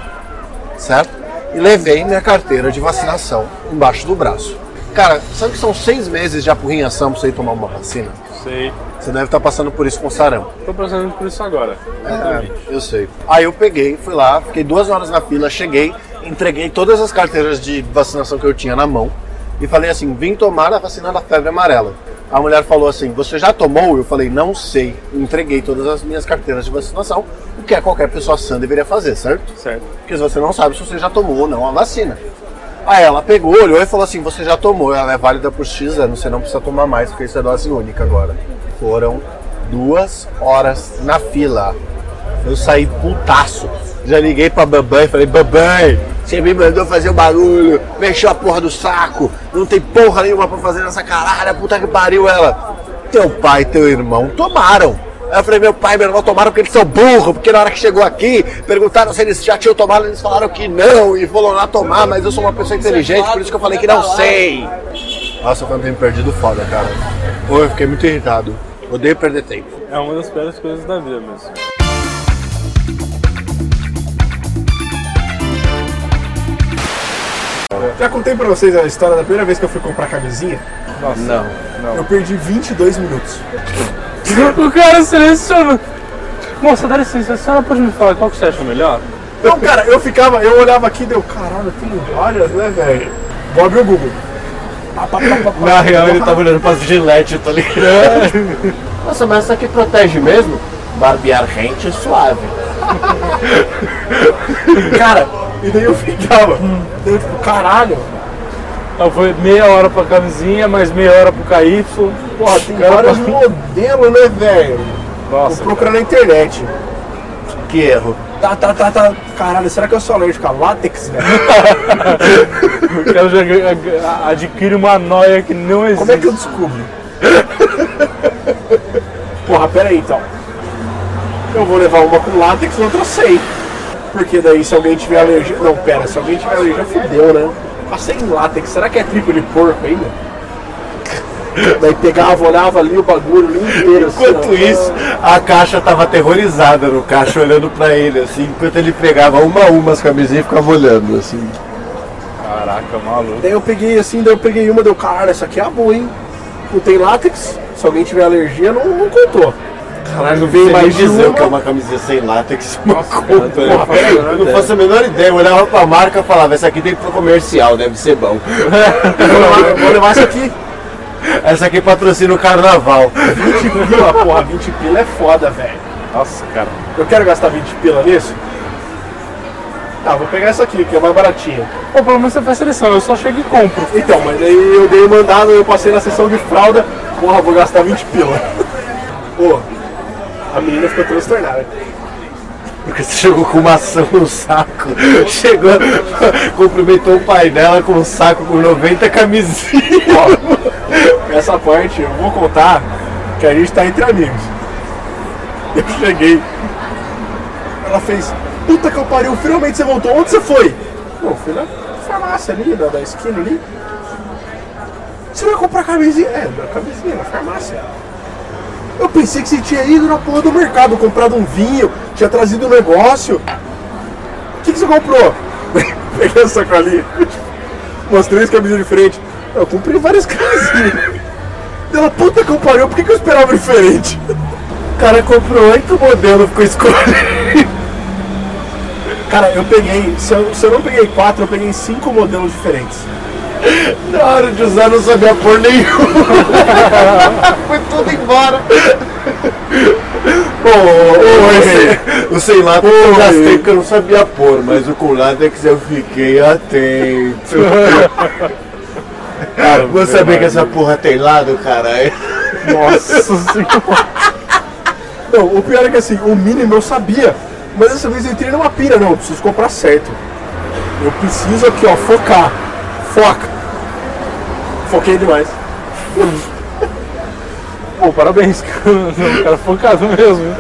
certo? E levei minha carteira de vacinação embaixo do braço. Cara, sabe que são seis meses de apurrinhação pra você ir tomar uma vacina? Sei. Você deve estar passando por isso com sarampo. Tô passando por isso agora. É, eu sei. Aí eu peguei, fui lá, fiquei duas horas na fila, cheguei, entreguei todas as carteiras de vacinação que eu tinha na mão e falei assim: vim tomar a vacina da febre amarela. A mulher falou assim: Você já tomou? Eu falei: Não sei. Entreguei todas as minhas carteiras de vacinação, o que é qualquer pessoa sã deveria fazer, certo? Certo. Porque você não sabe se você já tomou ou não a vacina. Aí ela pegou, olhou e falou assim: Você já tomou, ela é válida por X anos, você não precisa tomar mais, porque isso é dose única agora. Foram duas horas na fila. Eu saí putaço. Já liguei pra Babãe e falei: Babãe, você me mandou fazer o barulho, mexeu a porra do saco, não tem porra nenhuma pra fazer nessa caralho, puta que pariu ela. Teu pai e teu irmão tomaram. Aí eu falei, meu pai e meu irmão tomaram porque eles são burros, porque na hora que chegou aqui, perguntaram se eles já tinham tomado, eles falaram que não, e foram lá tomar, mas eu sou uma pessoa inteligente, por isso que eu falei que não sei. Nossa, um tempo perdido foda, cara. Eu fiquei muito irritado. Odeio perder tempo. É uma das piores coisas da vida mesmo. Já contei pra vocês a história da primeira vez que eu fui comprar camisinha? Nossa. Não, não. Eu perdi 22 minutos. O cara seleciona. Moça, dá licença, a senhora pode me falar qual que você acha melhor? Não, cara, eu ficava, eu olhava aqui e deu, caralho, tem várias, né, velho? Vou abrir o Google. Pá, pá, pá, pá, pá. Na real, ele tava olhando pras gilete, tá ligado? Nossa, mas essa aqui protege mesmo? Barbear rente suave. Cara, e daí eu ficava, daí eu tipo, caralho. Então foi meia hora pra camisinha, mais meia hora pro KY. Porra, tem Cara, vários pra- modelos, né, velho? Nossa. Vou procurar na internet. Que erro. Tá, tá, tá, tá. Caralho, será que eu sou alérgico a látex, velho? O cara já adquire uma noia que não existe. Como é que eu descubro? Porra, pera aí então. Eu vou levar uma com látex e outra sem. Porque daí se alguém tiver alergia. Não, pera, se alguém tiver alergia, fudeu, né? Mas sem látex, será que é tripo de porco ainda? Daí pegava, olhava ali o bagulho ali inteiro. assim, Enquanto ó. isso, a caixa tava aterrorizada no caixa, olhando pra ele, assim, enquanto ele pegava uma a uma as camisinhas e ficava olhando, assim. Caraca, maluco. Daí eu peguei assim, daí eu peguei uma, deu, caralho, essa aqui é a boa, hein? Não tem látex, se alguém tiver alergia, não, não contou. Caralho, não Vem mais dizer o uma. que é uma camisinha sem látex. Uma compra. porra, peraí, eu não faço a menor ideia. Eu olhava pra marca e falava, essa aqui tem que ser comercial, deve ser bom. Vou levar essa aqui. Essa aqui patrocina o carnaval. 20 pila, porra, 20 pila é foda, velho. Nossa, cara. Eu quero gastar 20 pila nisso? Tá, vou pegar essa aqui, que é mais baratinha. Pô, pelo menos você faz seleção, eu só chego e compro. Então, mas aí eu dei mandado, eu passei na sessão de fralda, porra, vou gastar 20 pila. Pô, a menina ficou transtornada. Porque você chegou com maçã no saco. Chegou, cumprimentou o pai dela com um saco com 90 camisinhas. Ó, essa parte eu vou contar que a gente tá entre amigos. Eu cheguei, ela fez, puta que eu pariu, finalmente você voltou, onde você foi? Não, fui na farmácia ali, da, da esquina ali. Você vai comprar camisinha? É, da camisinha, na farmácia. Eu pensei que você tinha ido na porra do mercado, comprado um vinho, tinha trazido um negócio. O que, que você comprou? Peguei a sacolinha, umas três camisinhas diferentes. Eu comprei várias camisinhas. Ela, puta que eu pariu, por que, que eu esperava diferente? O cara comprou oito modelos, ficou escolhendo. Cara, eu peguei, se eu, se eu não peguei quatro, eu peguei cinco modelos diferentes. Na hora de usar não sabia pôr nenhum. Foi tudo embora. Pô, o, o sem látex eu gastei porque eu não sabia pôr, mas o com látex eu fiquei atento. Cara, vou saber que essa porra tem lado, cara. Nossa senhora. Não, o pior é que assim, o mínimo eu sabia. Mas dessa vez eu entrei numa pira, não, eu preciso comprar certo. Eu preciso aqui, ó, focar. Foca. Foquei demais. Pô, parabéns, cara. cara focado mesmo.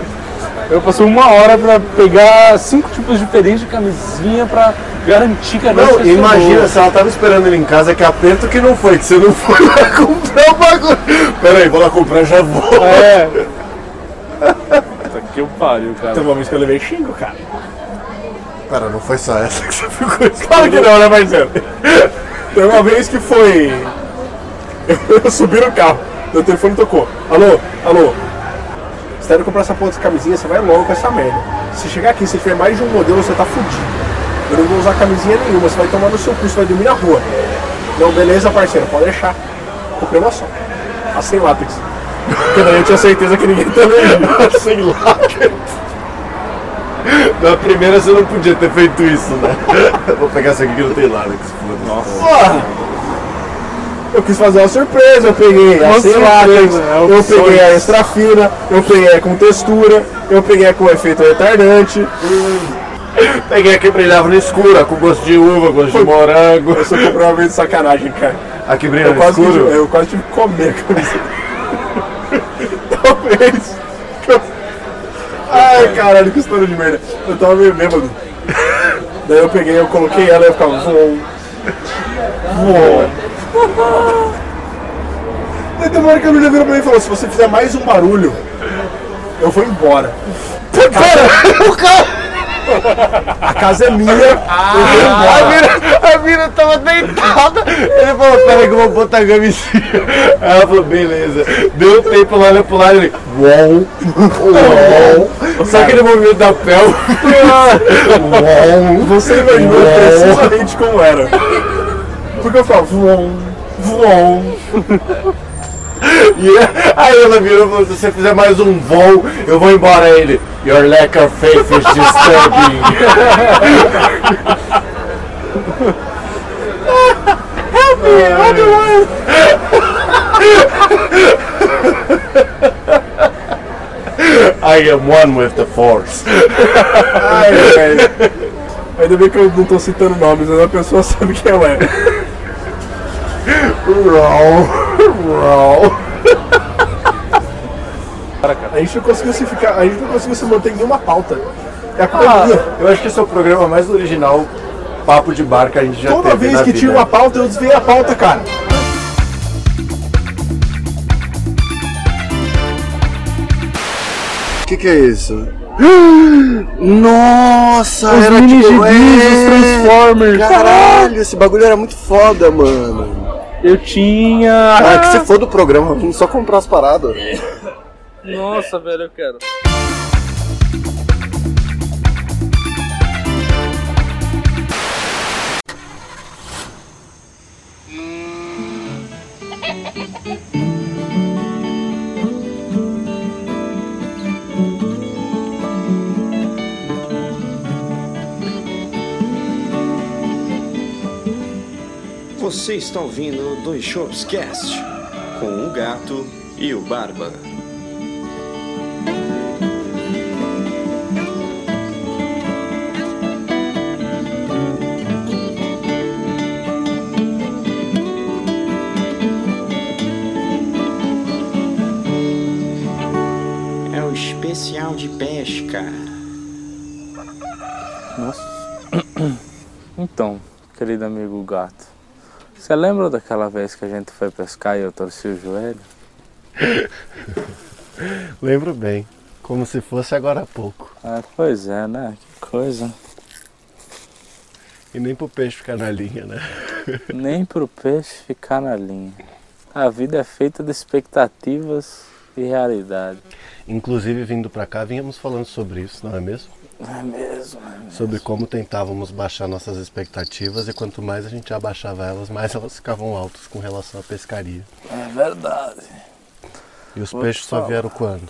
Eu passei uma hora pra pegar cinco tipos diferentes de camisinha pra garantir que a nossa Não, imagina se ela tava esperando ele em casa, que aperto que não foi, que você não foi lá comprar o bagulho. Pera aí, vou lá comprar já vou. É. Puta que eu pariu, cara. Teve uma vez que eu levei xingo, cara. Pera, não foi só essa que você ficou Claro que não, né, parceiro? Teve uma vez que foi. Eu subi no carro, meu telefone tocou. Alô, alô. Você deve comprar essa porra de camisinha, você vai logo com essa merda. Se chegar aqui, se tiver mais de um modelo, você tá fudido. Eu não vou usar camisinha nenhuma, você vai tomar no seu cu, você vai dormir na rua. Não, beleza, parceiro, pode deixar. Comprei uma só. A sem látex. Porque daí eu tinha certeza que ninguém também. sem látex. Na primeira você não podia ter feito isso, né? Vou pegar essa aqui que não tem látex. Nossa. Porra! Eu quis fazer uma surpresa, eu peguei a sem látex, é, eu peguei a extra fina, eu peguei a com textura, eu peguei a com efeito retardante. Peguei a que brilhava no escuro, com gosto de uva, gosto de morango. Eu só comprei uma vez de sacanagem, cara. A que brilha Eu no quase, escuro? tive, eu quase tive que comer a camiseta. Talvez. Ai, caralho, que história de merda. Eu tava meio bêbado. Daí eu peguei, eu coloquei ela e eu ficava voou. Voou. Daí tem uma hora que a menina virou pra mim e falou, se você fizer mais um barulho, eu vou embora. Pera, o cara... A casa é minha, vou a, mina, a mina tava deitada. Ele falou, pera aí que eu vou botar a camisinha. Aí ela falou, beleza. Deu tempo lá, olha pro lado ele. Uou, uou. Sabe aquele movimento da pel? Uou. Você imaginou precisamente como era. Porque eu falava, voou, voou. E aí ela virou e falou, se você fizer mais um voo, eu vou embora. Ele, your lack of faith is disturbing. Help me, otherwise. I am one with the force. Ai, velho. Ainda bem que eu não tô citando nomes, mas a pessoa sabe quem ela é. A gente não conseguiu se ficar, a gente não conseguiu se manter em nenhuma pauta. É a Ah, pandemia. eu acho que esse é o programa mais original papo de bar que a gente já Toda teve vez na que vida. tinha uma pauta, eu desviei a pauta, cara. O que, que é isso? Nossa, Os era mini tipo. gibis, os Transformers. Caralho, esse bagulho era muito foda, mano. Eu tinha. Ah, que você for do programa, vamos só comprar as paradas. Nossa, velho, eu quero. Você está ouvindo Dois Shows Cast com o Gato e o Barba. Querido amigo gato, você lembra daquela vez que a gente foi pescar e eu torci o joelho? Lembro bem. Como se fosse agora há pouco. Ah, pois é, né? Que coisa. E nem pro peixe ficar na linha, né? Nem pro peixe ficar na linha. A vida é feita de expectativas e realidade. Inclusive, vindo pra cá, vínhamos falando sobre isso, não é mesmo? É mesmo, é mesmo. Sobre como tentávamos baixar nossas expectativas e quanto mais a gente abaixava elas, mais elas ficavam altas com relação à pescaria. É verdade. E os Vou peixes só vieram quando?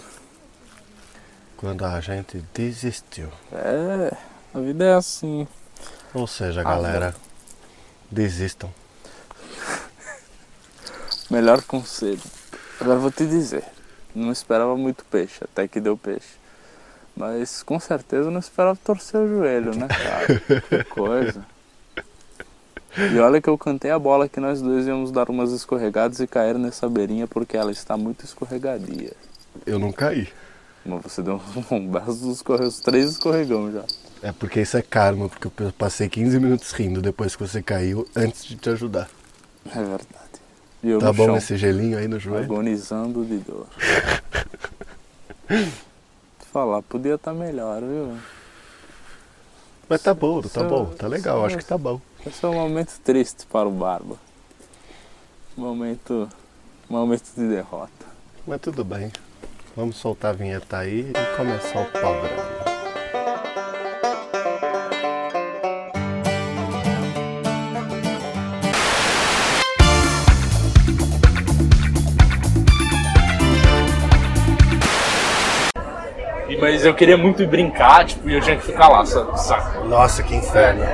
Quando a gente desistiu. É, a vida é assim. Ou seja, Ah, galera, desistam. Melhor conselho. Agora vou te dizer. Não esperava muito peixe, até que deu peixe. Mas com certeza não esperava torcer o joelho, né, cara? que coisa. E olha que eu cantei a bola que nós dois íamos dar umas escorregadas e cair nessa beirinha porque ela está muito escorregadia. Eu não caí. Mas você deu um braço dos três escorregão já. É porque isso é karma, porque eu passei 15 minutos rindo depois que você caiu antes de te ajudar. É verdade. E eu Tá bom chão, esse gelinho aí no joelho? agonizando de dor. Falar, podia estar melhor, viu? Mas tá bom, tá Seu- bom, tá legal, acho que tá bom. Esse é um momento triste para o Barba. Momento. Momento de derrota. Mas tudo bem. Vamos soltar a vinheta aí e começar o programa. Mas eu queria muito brincar, tipo, e eu tinha que ficar lá, sabe? Nossa, que inferno.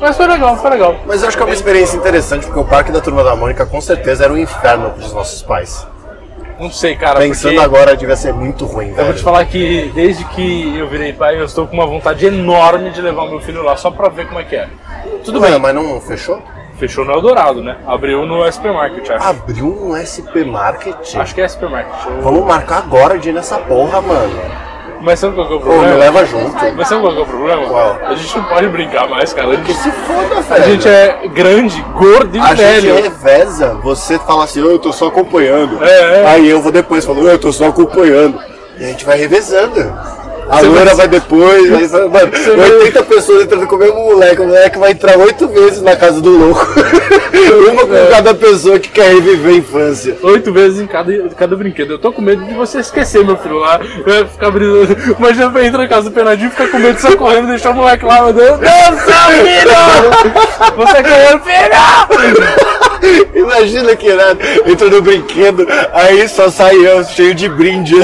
Mas foi legal, foi legal. Mas eu acho que é uma experiência interessante, porque o parque da Turma da Mônica com certeza era um inferno para os nossos pais. Não sei, cara. Pensando agora, devia ser muito ruim, Eu vou te velho. falar que desde que eu virei pai, eu estou com uma vontade enorme de levar o meu filho lá só pra ver como é que é. Tudo Ué, bem. mas não fechou? Fechou no Eldorado, né? Abriu no SP Market, acho. Abriu um SP Market? Acho que é SP Market. Eu- Vamos marcar agora de ir nessa porra, mano. Mas sabe qual que é o problema? me leva junto. Mas sabe qual que é o problema? Qual? A gente não pode brincar mais, cara. A gente, se foda, a velho. gente é grande, gordo e A velho. gente reveza, você fala assim, "Ô, eu tô só acompanhando. É, é. Aí eu vou depois, falo, "Ô, eu tô só acompanhando. E a gente vai revezando. A loira vai- depois, vai- mano, Você vai- 80 pessoas entrando com o mesmo moleque, o moleque vai entrar oito vezes na casa do louco. Uma com É. cada pessoa que quer reviver a infância. Oito vezes em cada, cada brinquedo. Eu tô com medo de você esquecer meu filho lá. Ficar brisando. Imagina pra entrar na casa do Penadinho e ficar com medo de sair correndo e deixar o moleque lá. Meu Deus, seu filho! Você querendo filho! Imagina que irado, entra no brinquedo, aí só sai eu cheio de brinde,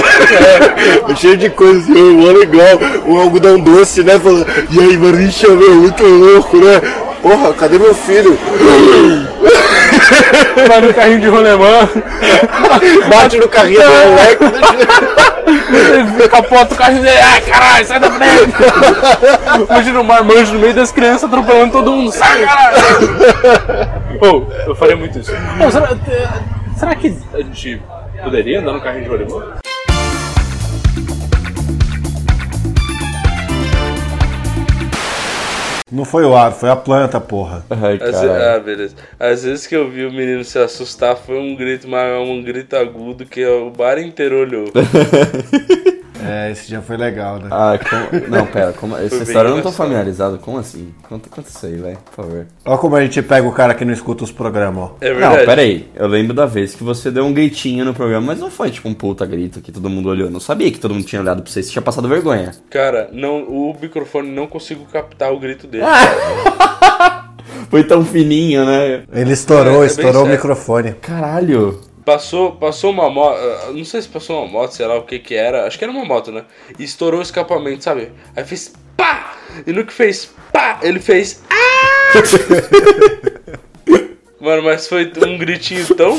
cheio de coisa, mó legal, um algodão doce, né? Falando, e aí, Marisha, meu, muito louco, né? Porra, cadê meu filho? Vai no carrinho de rolemã. Bate no carrinho do moleque. Capota o carrinho dele. Ai, caralho, sai da frente. Imagina o marmanjo no meio das crianças atropelando todo mundo. Sai, caralho. Ô, eu faria muito isso. Ô, será, será que a gente poderia andar no carrinho de rolemã? Não foi o ar, foi a planta, porra. Ai, ah, beleza. Às vezes que eu vi o menino se assustar foi um grito, mas um grito agudo que o bar inteiro olhou. É, esse dia foi legal, né? Ah, como... Não, pera, como... essa história eu não tô familiarizado. Como assim? Conta, conta isso aí, vai, por favor. Olha como a gente pega o cara que não escuta os programas, ó. É Não, peraí. Eu lembro da vez que você deu um gritinho no programa, mas não foi tipo um puta grito que todo mundo olhou. Eu não sabia que todo mundo tinha olhado pra você, você tinha passado vergonha. Cara, não, o microfone não consigo captar o grito dele. Foi tão fininho, né? Ele estourou, É, é estourou o microfone. Caralho. Passou, passou uma moto, não sei se passou uma moto, sei lá o que que era, acho que era uma moto, né? E estourou o escapamento, sabe? Aí fez pá! E no que fez pá, ele fez ah! Mano, mas foi um gritinho tão,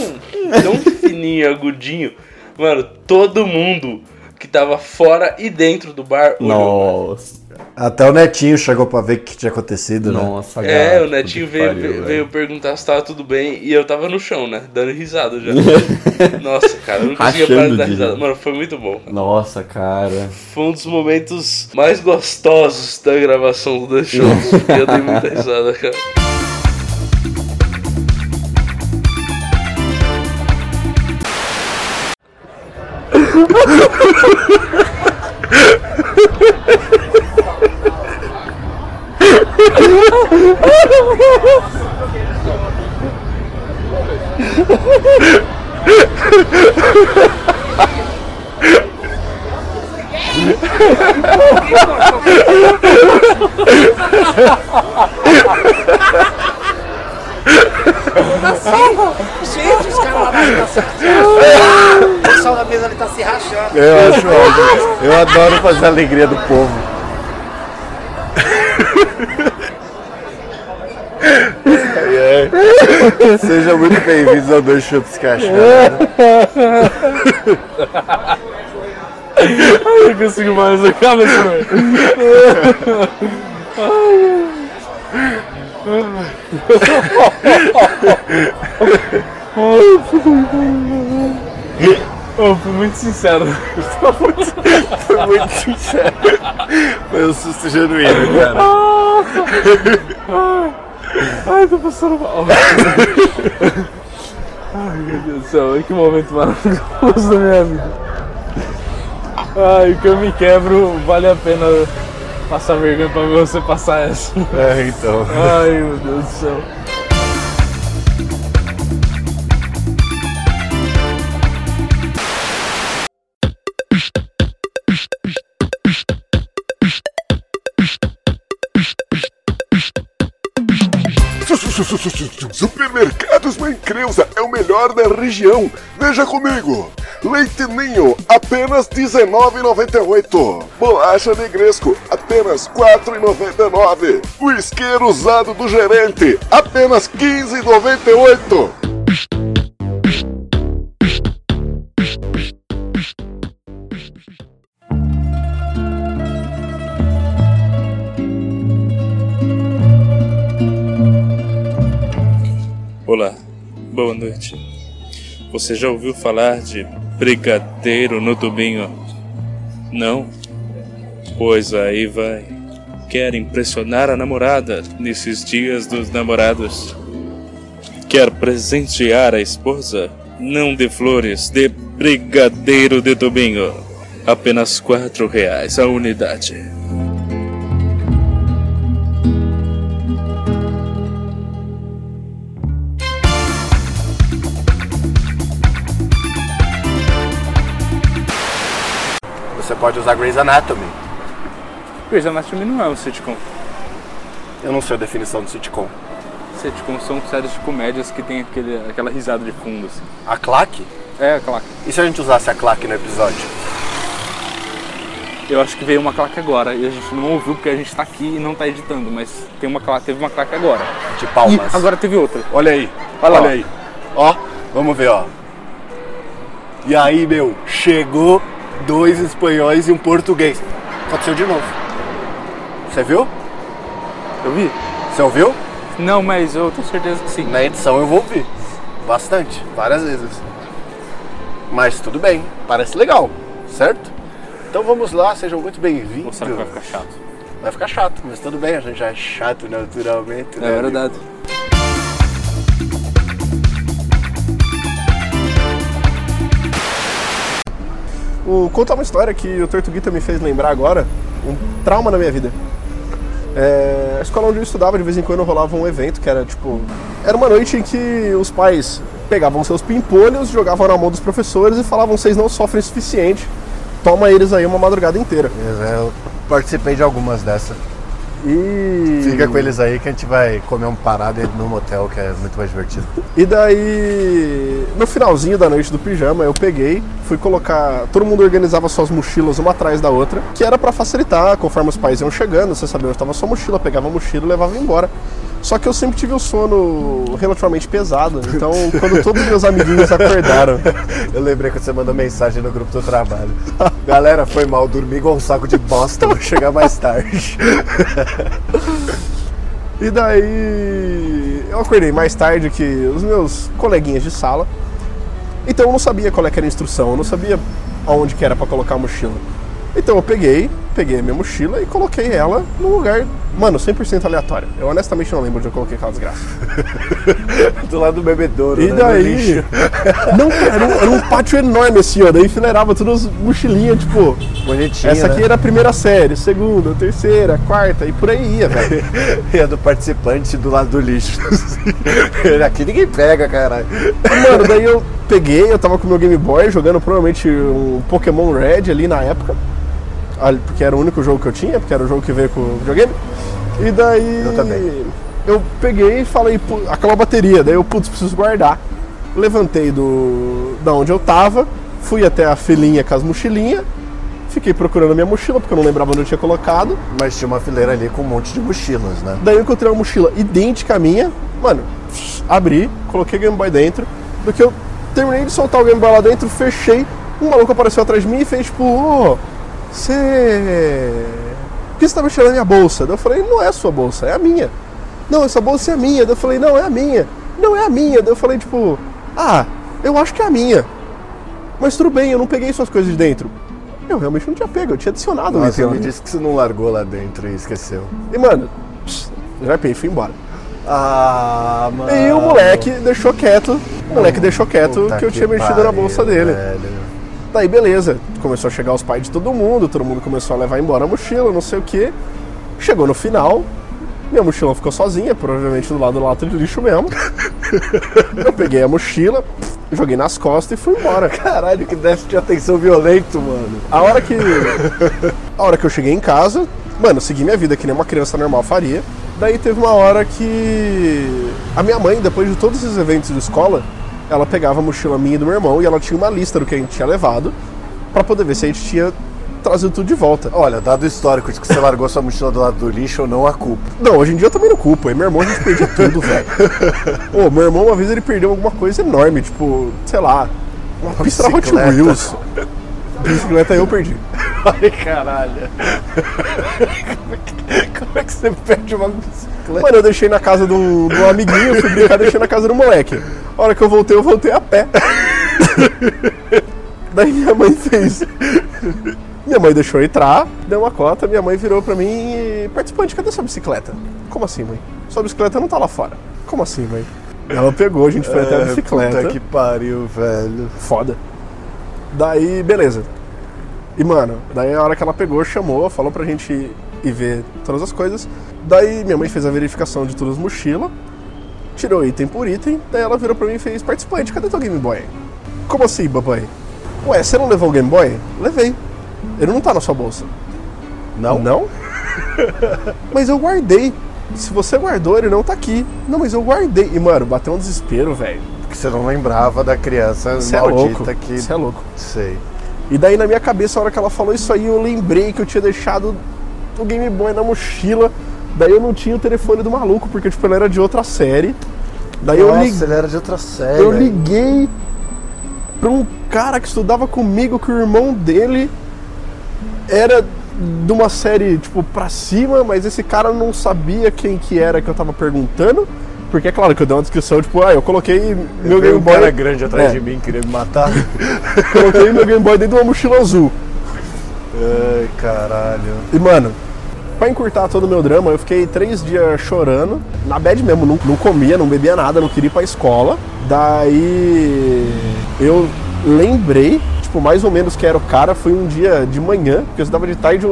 tão fininho, agudinho. Mano, todo mundo que tava fora e dentro do bar olhou. Nossa. Até o Netinho chegou pra ver o que tinha acontecido, né? Nossa, É, o Netinho veio, veio, veio perguntar se tava tudo bem e eu tava no chão, né? Dando risada já. Nossa, cara, eu não conseguia parar de dar risada. Mano, foi muito bom. Nossa, cara. Foi um dos momentos mais gostosos da gravação do The Show. porque eu dei muita risada, cara. Gente, os caras lá da mesa tá O pessoal da mesa ali tá se rachando. Eu acho ótimo. Eu adoro fazer a alegria do povo. Ai. Sejam muito bem-vindos ao Dois Chupes Caixada. Ai, não consigo mais, acaba isso, Oh, fui muito sincero. Foi muito sincero. Foi um susto genuíno, cara. Ai, tô passando mal. Ai, meu Deus do céu, que momento maravilhoso da minha vida. Ai, o que eu me quebro, vale a pena passar vergonha pra você passar essa. É, então. Ai, meu Deus do céu. Supermercados Mãe Creuza é o melhor da região. Veja comigo. Leite Ninho, apenas R$19,98. Bolacha Negresco, apenas R$4,99. O isqueiro usado do gerente, apenas R$15,98. Olá, boa noite. Você já ouviu falar de brigadeiro no tubinho? Não? Pois aí vai. Quer impressionar a namorada nesses dias dos namorados? Quer presentear a esposa? Não dê flores, dê brigadeiro de tubinho. Apenas quatro reais a unidade. Pode usar Grey's Anatomy. Grey's Anatomy não é um sitcom. Eu não sei a definição de sitcom. Sitcom são séries de comédias que tem aquele, aquela risada de fundo, assim. A claque? É, a claque. E se a gente usasse a claque no episódio? Eu acho que veio uma claque agora e a gente não ouviu porque a gente tá aqui e não tá editando, mas tem uma claque, teve uma claque agora. De palmas. E agora teve outra. Olha aí. Olha Olha aí. Ó, vamos ver, ó. E aí, meu, chegou dois espanhóis e um português. Aconteceu de novo. Você viu? Eu vi. Você ouviu? Não, mas eu tenho certeza que sim. Na edição eu vou ouvir. Bastante, várias vezes. Mas tudo bem, parece legal, certo? Então vamos lá, sejam muito bem-vindos. Ou será que vai ficar chato? Vai ficar chato, mas tudo bem, a gente já é chato naturalmente. né, É verdade. O, contar uma história que o Tortuguita me fez lembrar agora, um trauma na minha vida. É, a escola onde eu estudava, de vez em quando rolava um evento que era tipo. Era uma noite em que os pais pegavam seus pimpolhos, jogavam na mão dos professores e falavam: vocês não sofrem o suficiente, toma eles aí uma madrugada inteira. É, Eu participei de algumas dessas. E. Fica com eles aí que a gente vai comer um parado no motel, que é muito mais divertido. E daí, no finalzinho da noite do pijama, eu peguei, fui colocar. Todo mundo organizava suas mochilas uma atrás da outra, que era pra facilitar, conforme os pais iam chegando, você sabia onde estava sua mochila, pegava a mochila e levava embora. Só que eu sempre tive o sono relativamente pesado, então quando todos os meus amiguinhos acordaram. Eu lembrei que você mandou mensagem no grupo do trabalho. Galera, foi mal, dormi igual um saco de bosta, vou chegar mais tarde. E daí eu acordei mais tarde que os meus coleguinhas de sala. Então eu não sabia qual é era a instrução, eu não sabia aonde que era pra colocar a mochila. Então eu peguei, peguei a minha mochila e coloquei ela num lugar, mano, 100% aleatório. Eu honestamente não lembro onde eu coloquei aquela desgraça. do lado do bebedouro, E né, daí. Não, era um, era um pátio enorme assim, ó. Daí enfileirava todas as mochilinhas, tipo. Bonitinha, Essa aqui né? era a primeira série, segunda, terceira, quarta, e por aí ia, velho. E a do participante do lado do lixo. Aqui ninguém pega, caralho. Mano, daí eu peguei, eu tava com o meu Game Boy jogando provavelmente um Pokémon Red ali na época. Porque era o único jogo que eu tinha, porque era o jogo que veio com o videogame. E daí. Eu também. Eu peguei e falei, "Pu- acabou a bateria, daí eu, putz, preciso guardar. Levantei do. da onde eu tava, fui até a filinha com as mochilinhas, fiquei procurando a minha mochila, porque eu não lembrava onde eu tinha colocado. Mas tinha uma fileira ali com um monte de mochilas, né? Daí eu encontrei uma mochila idêntica à minha. Mano, abri, coloquei o Game Boy dentro. Do que eu terminei de soltar o Game Boy lá dentro, fechei. Um maluco apareceu atrás de mim e fez tipo, ô, você. Por que você tá mexendo na minha bolsa? Eu falei, não é a sua bolsa, é a minha. Não, essa bolsa é a minha. Eu falei, não, é a minha. Não é a minha. Daí eu falei, tipo, ah, eu acho que é a minha. Mas tudo bem, eu não peguei suas coisas de dentro. Eu realmente não tinha pego, eu tinha adicionado Nossa, item me disse que você não largou lá dentro e esqueceu. E mano, pss, já peguei fui embora. Ah, mano. E o moleque deixou quieto. O moleque deixou quieto Puta que eu que tinha mexido na bolsa dele. velho. Daí beleza, começou a chegar os pais de todo mundo, todo mundo começou a levar embora a mochila, não sei o que. Chegou no final, minha mochila ficou sozinha, provavelmente do lado do lata de lixo mesmo. eu peguei a mochila, joguei nas costas e fui embora. Caralho, que déficit de atenção violento, mano. A hora que. A hora que eu cheguei em casa, mano, segui minha vida que nem uma criança normal faria. Daí teve uma hora que. A minha mãe, depois de todos esses eventos de escola, ela pegava a mochila minha e do meu irmão e ela tinha uma lista do que a gente tinha levado pra poder ver se a gente tinha trazido tudo de volta. Olha, dado o histórico de que você largou sua mochila do lado do lixo, eu não a culpo. Não, hoje em dia eu também não culpo. E meu irmão a gente perdia tudo, velho. Ô, meu irmão uma vez ele perdeu alguma coisa enorme, tipo, sei lá, uma pista da Hot. Wheels. Bicicleta eu perdi. Ai, caralho. Como é que você perde uma bicicleta? Mano, eu deixei na casa do, do amiguinho, fui brincar, deixei na casa do moleque. A hora que eu voltei, eu voltei a pé. Daí minha mãe fez. Minha mãe deixou entrar, deu uma cota, minha mãe virou pra mim e. Participante, cadê sua bicicleta? Como assim, mãe? Sua bicicleta não tá lá fora. Como assim, mãe? Ela pegou, a gente foi até a É, bicicleta. Puta que pariu, velho. Foda. Daí, beleza. E, mano, daí a hora que ela pegou, chamou, falou pra gente ir, ir ver todas as coisas. Daí minha mãe fez a verificação de todas as mochilas, tirou item por item, daí ela virou pra mim e fez, participante, cadê teu Game Boy? Como assim, babai? Ué, você não levou o Game Boy? Levei. Ele não tá na sua bolsa. Não? Não? mas eu guardei. Se você guardou, ele não tá aqui. Não, mas eu guardei. E, mano, bateu um desespero, velho. Porque você não lembrava da criança Você é maldita louco. que. Você é louco. Sei. E daí na minha cabeça, a hora que ela falou isso aí, eu lembrei que eu tinha deixado o Game Boy na mochila. Daí eu não tinha o telefone do maluco, porque tipo, ele era de outra série. Daí eu Nossa, liguei. ele era de outra série. Eu liguei pra um cara que estudava comigo, que o irmão dele era de uma série, tipo, pra cima, mas esse cara não sabia quem que era que eu tava perguntando. Porque é claro que eu dei uma descrição, tipo, ah, eu coloquei meu Game um Boy. cara grande atrás É, de mim, queria me matar. Coloquei meu Game Boy dentro de uma mochila azul. Ai, caralho. E, mano, pra encurtar todo o meu drama, eu fiquei três dias chorando, na bed mesmo, não, não comia, não bebia nada, não queria ir pra escola. Daí eu lembrei, tipo, mais ou menos que era o cara foi um dia de manhã, porque eu estudava de tarde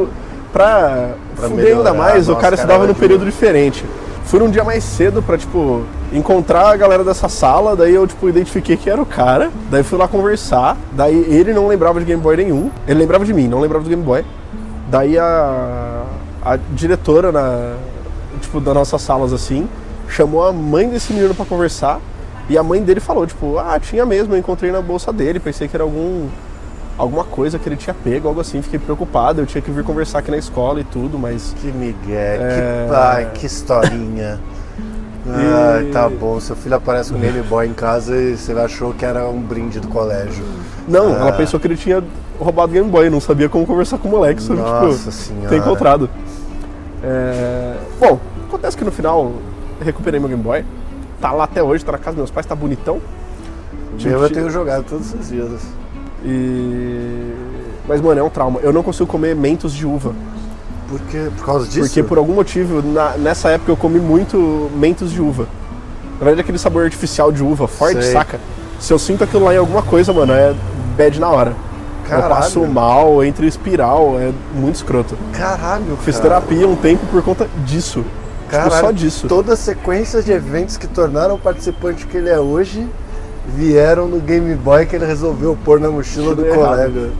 pra, Pra fuder ainda mais, o nossa, cara estudava num período diferente. Fui num dia mais cedo pra, tipo, encontrar a galera dessa sala, daí eu, tipo, identifiquei que era o cara, daí fui lá conversar, daí ele não lembrava de Game Boy nenhum, ele lembrava de mim, não lembrava do Game Boy. Daí a, a diretora, na, tipo, das nossas salas, assim, chamou a mãe desse menino pra conversar, e a mãe dele falou, tipo, ah, tinha mesmo, eu encontrei na bolsa dele, pensei que era algum alguma coisa que ele tinha pego, algo assim, fiquei preocupado, eu tinha que vir conversar aqui na escola e tudo, mas... Que migué, É. que pai, que historinha. Ai, tá bom. Seu filho aparece com o Game Boy em casa e você achou que era um brinde do colégio. Não, Ah, ela pensou que ele tinha roubado o Game Boy, não sabia como conversar com o moleque sobre, Nossa tipo, senhora. ter encontrado. É, Bom, acontece que no final recuperei meu Game Boy, tá lá até hoje, tá na casa dos meus pais, tá bonitão. Meu eu tenho jogado todos os dias. E... Mas, mano, é um trauma. Eu não consigo comer mentos de uva. Por quê? Por causa disso? Porque por algum motivo, na- nessa época eu comi muito mentos de uva. Na verdade, aquele sabor artificial de uva, forte, Sei. saca? Se eu sinto aquilo lá em alguma coisa, mano, é bad na hora. Caralho. Eu passo mal, entre espiral, é muito escroto. Caralho, Fiz cara. terapia um tempo por conta disso. Tipo, Caralho, só disso. Toda a sequência de eventos que tornaram o participante que ele é hoje vieram no Game Boy que ele resolveu pôr na mochila do colega.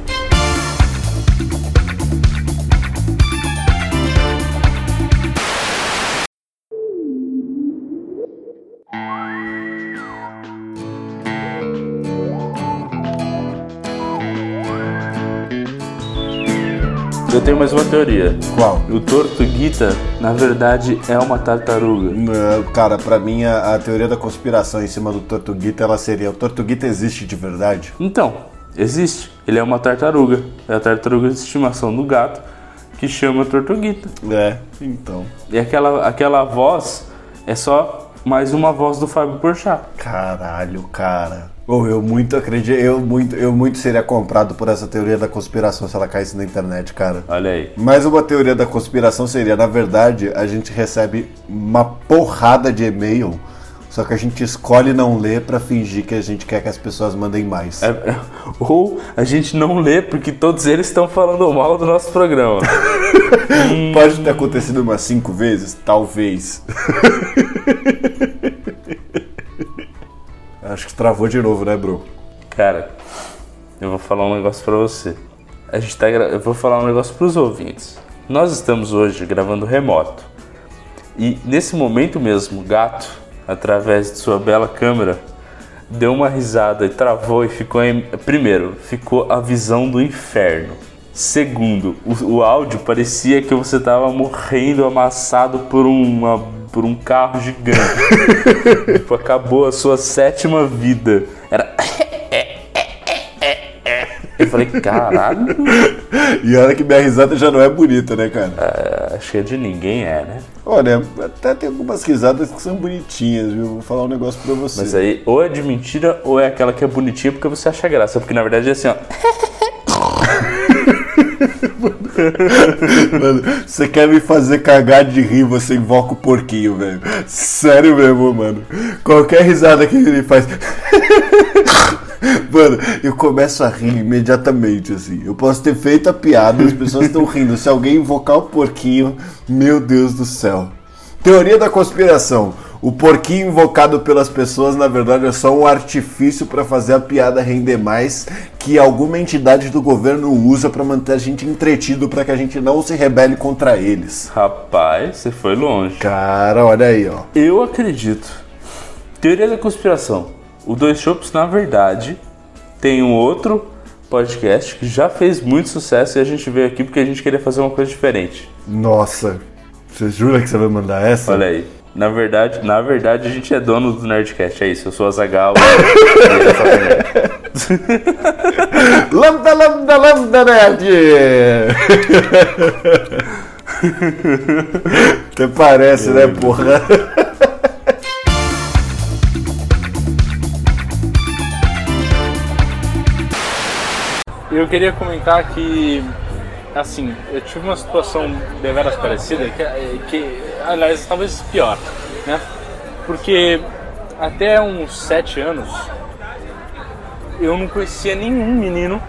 Tenho mais uma teoria. Qual? O Tortuguita, na verdade, é uma tartaruga. Não, Cara, pra mim a, a teoria da conspiração em cima do Tortuguita, ela seria: o Tortuguita existe de verdade? Então, existe. Ele é uma tartaruga. É a tartaruga de estimação do gato que chama Tortuguita. É, então. E aquela, aquela voz é só mais uma voz do Fábio Porchat. Caralho, cara. Ou eu muito acredito, eu muito, eu muito seria comprado por essa teoria da conspiração se ela caísse na internet, cara. Olha aí. Mais uma teoria da conspiração seria, na verdade, a gente recebe uma porrada de e-mail, só que a gente escolhe não ler pra fingir que a gente quer que as pessoas mandem mais. É, ou a gente não lê porque todos eles estão falando mal do nosso programa. Pode ter acontecido umas cinco vezes? Talvez. Acho que travou de novo, né, bro? Cara, eu vou falar um negócio pra você. A gente tá gra... Eu vou falar um negócio pros ouvintes. Nós estamos hoje gravando remoto. E nesse momento mesmo, gato, através de sua bela câmera, deu uma risada e travou e ficou em... Primeiro, ficou a visão do inferno. Segundo, o, o áudio parecia que você tava morrendo amassado por uma por um carro gigante. tipo, acabou a sua sétima vida. Era Eu falei, caralho. E olha que minha risada já não é bonita, né, cara? acho que é de ninguém é, né? Olha, até tem algumas risadas que são bonitinhas, viu? Vou falar um negócio pra você. Mas aí, ou é de mentira, ou é aquela que é bonitinha porque você acha graça. Porque na verdade é assim, ó. Mano, você quer me fazer cagar de rir, você invoca o porquinho, velho. Sério mesmo, mano. Qualquer risada que ele faz. Mano, eu começo a rir imediatamente, assim. Eu posso ter feito a piada, as pessoas estão rindo. Se alguém invocar o porquinho, meu Deus do céu. Teoria da conspiração. O porquinho invocado pelas pessoas, na verdade, é só um artifício para fazer a piada render mais que alguma entidade do governo usa para manter a gente entretido para que a gente não se rebele contra eles. Rapaz, você foi longe. Cara, olha aí, ó. Eu acredito. Teoria da conspiração. O Dois Chopps, na verdade, tem um outro podcast que já fez muito sucesso e a gente veio aqui porque a gente queria fazer uma coisa diferente. Nossa, você jura que você vai mandar essa? Olha aí. Na verdade, na verdade, a gente é dono do Nerdcast, é isso. Eu sou a Zagal. lambda, lambda, lambda, nerd! Até parece, né, porra? Eu queria comentar que, assim, eu tive uma situação deveras parecida, que, que aliás, talvez pior, né? Porque até uns sete anos eu não conhecia nenhum menino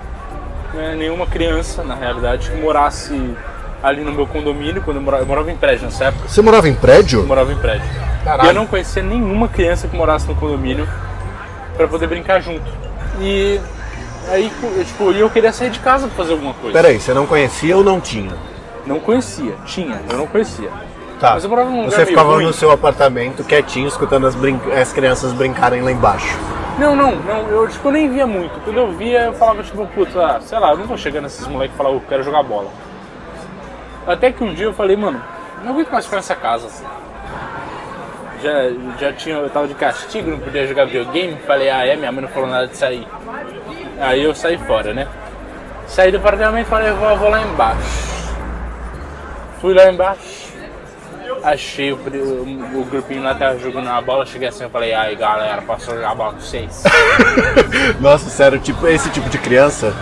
né, nenhuma criança, na realidade, que morasse ali no meu condomínio, quando eu morava, eu morava em prédio nessa época. Você morava em prédio? Eu morava em prédio. Caralho. E eu não conhecia nenhuma criança que morasse no condomínio pra poder brincar junto. E aí, eu, tipo, e eu queria sair de casa pra fazer alguma coisa. Peraí, você não conhecia ou não tinha? Não conhecia, tinha, eu não conhecia. Tá. Mas eu morava num lugar Você ficava ruim. no seu apartamento quietinho, escutando as, brin- as crianças brincarem lá embaixo. Não, não, não, eu tipo, nem via muito. Quando eu via, eu falava tipo, puta, sei lá, eu não tô chegando nesses moleques e falar, eu quero jogar bola. Até que um dia eu falei, mano, não aguento mais ficar nessa casa. Já, já tinha, eu tava de castigo, não podia jogar videogame. Falei, ah é, minha mãe não falou nada de sair. Aí eu saí fora, né? Saí do apartamento e falei, eu vou, vou lá embaixo. Fui lá embaixo, achei o, o, o grupinho lá tava jogando a bola, cheguei assim, eu falei, ai galera, posso jogar bola com vocês? Nossa, sério, tipo, esse tipo de criança.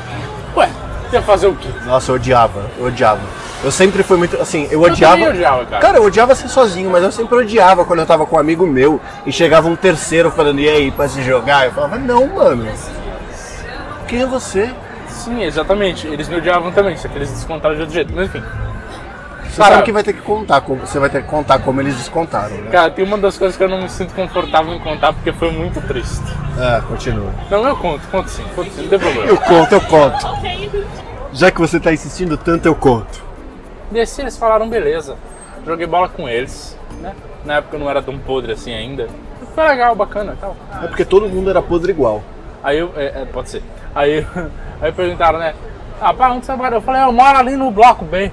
Ué, você ia fazer o quê? Nossa, eu odiava, eu odiava. Eu sempre fui muito, assim, eu Eu odiava. odiava, cara. eu odiava ser sozinho, mas eu sempre odiava quando eu tava com um amigo meu e chegava um terceiro falando, e aí, pra se jogar? Eu falava, não, mano. Quem é você? Sim, exatamente. Eles me odiavam também, só que eles descontaram de outro jeito. Mas enfim. Você Cara, sabe que vai ter que contar, como, você vai ter que contar como eles descontaram, né? Cara, tem uma das coisas que eu não me sinto confortável em contar porque foi muito triste. Ah, continua. Não, eu conto, conto sim, conto sim, não tem problema. Eu conto, eu conto. Já que você tá insistindo tanto, eu conto. Desci, eles falaram, beleza. Joguei bola com eles, né? Na época eu não era tão podre assim ainda. Foi legal, bacana e tal. É porque todo mundo era podre igual. Aí eu, é, é, pode ser. Aí, aí perguntaram, né? Ah, pá, onde você mora? Eu falei, eu moro ali no bloco B,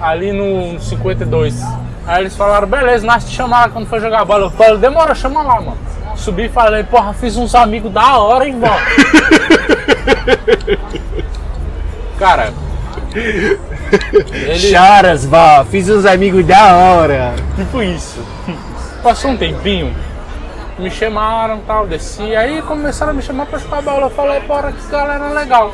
ali no 52. Aí eles falaram, beleza, nós te chamaram quando for jogar bola. Eu falei, demora, chama lá, mano. Subi e falei, porra, fiz uns amigos da hora, hein, mano. Cara, ele... Charas, vó, fiz uns amigos da hora. Tipo isso. Passou um tempinho, me chamaram tal, desci, aí começaram a me chamar pra jogar bola. Eu falei, porra, que galera legal.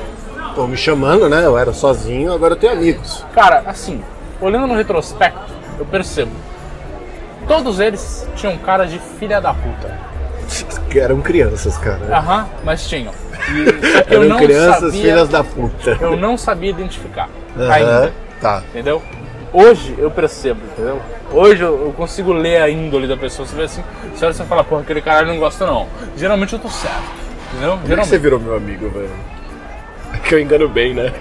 Tô me chamando, né? Eu era sozinho, agora eu tenho amigos. Cara, assim, olhando no retrospecto, eu percebo. Todos eles tinham cara de filha da puta. Que eram crianças, cara. Aham, mas tinham. E, Eram não crianças, sabia, filhas da puta. Eu não sabia identificar. Aham, Ainda. Tá. Entendeu? Hoje eu percebo, entendeu? Hoje eu, eu consigo ler a índole da pessoa. Você vê assim, você olha e você fala, porra, aquele cara não gosta não. Geralmente eu tô certo. Entendeu? Por que Geralmente. você virou meu amigo, velho? É que eu engano bem, né?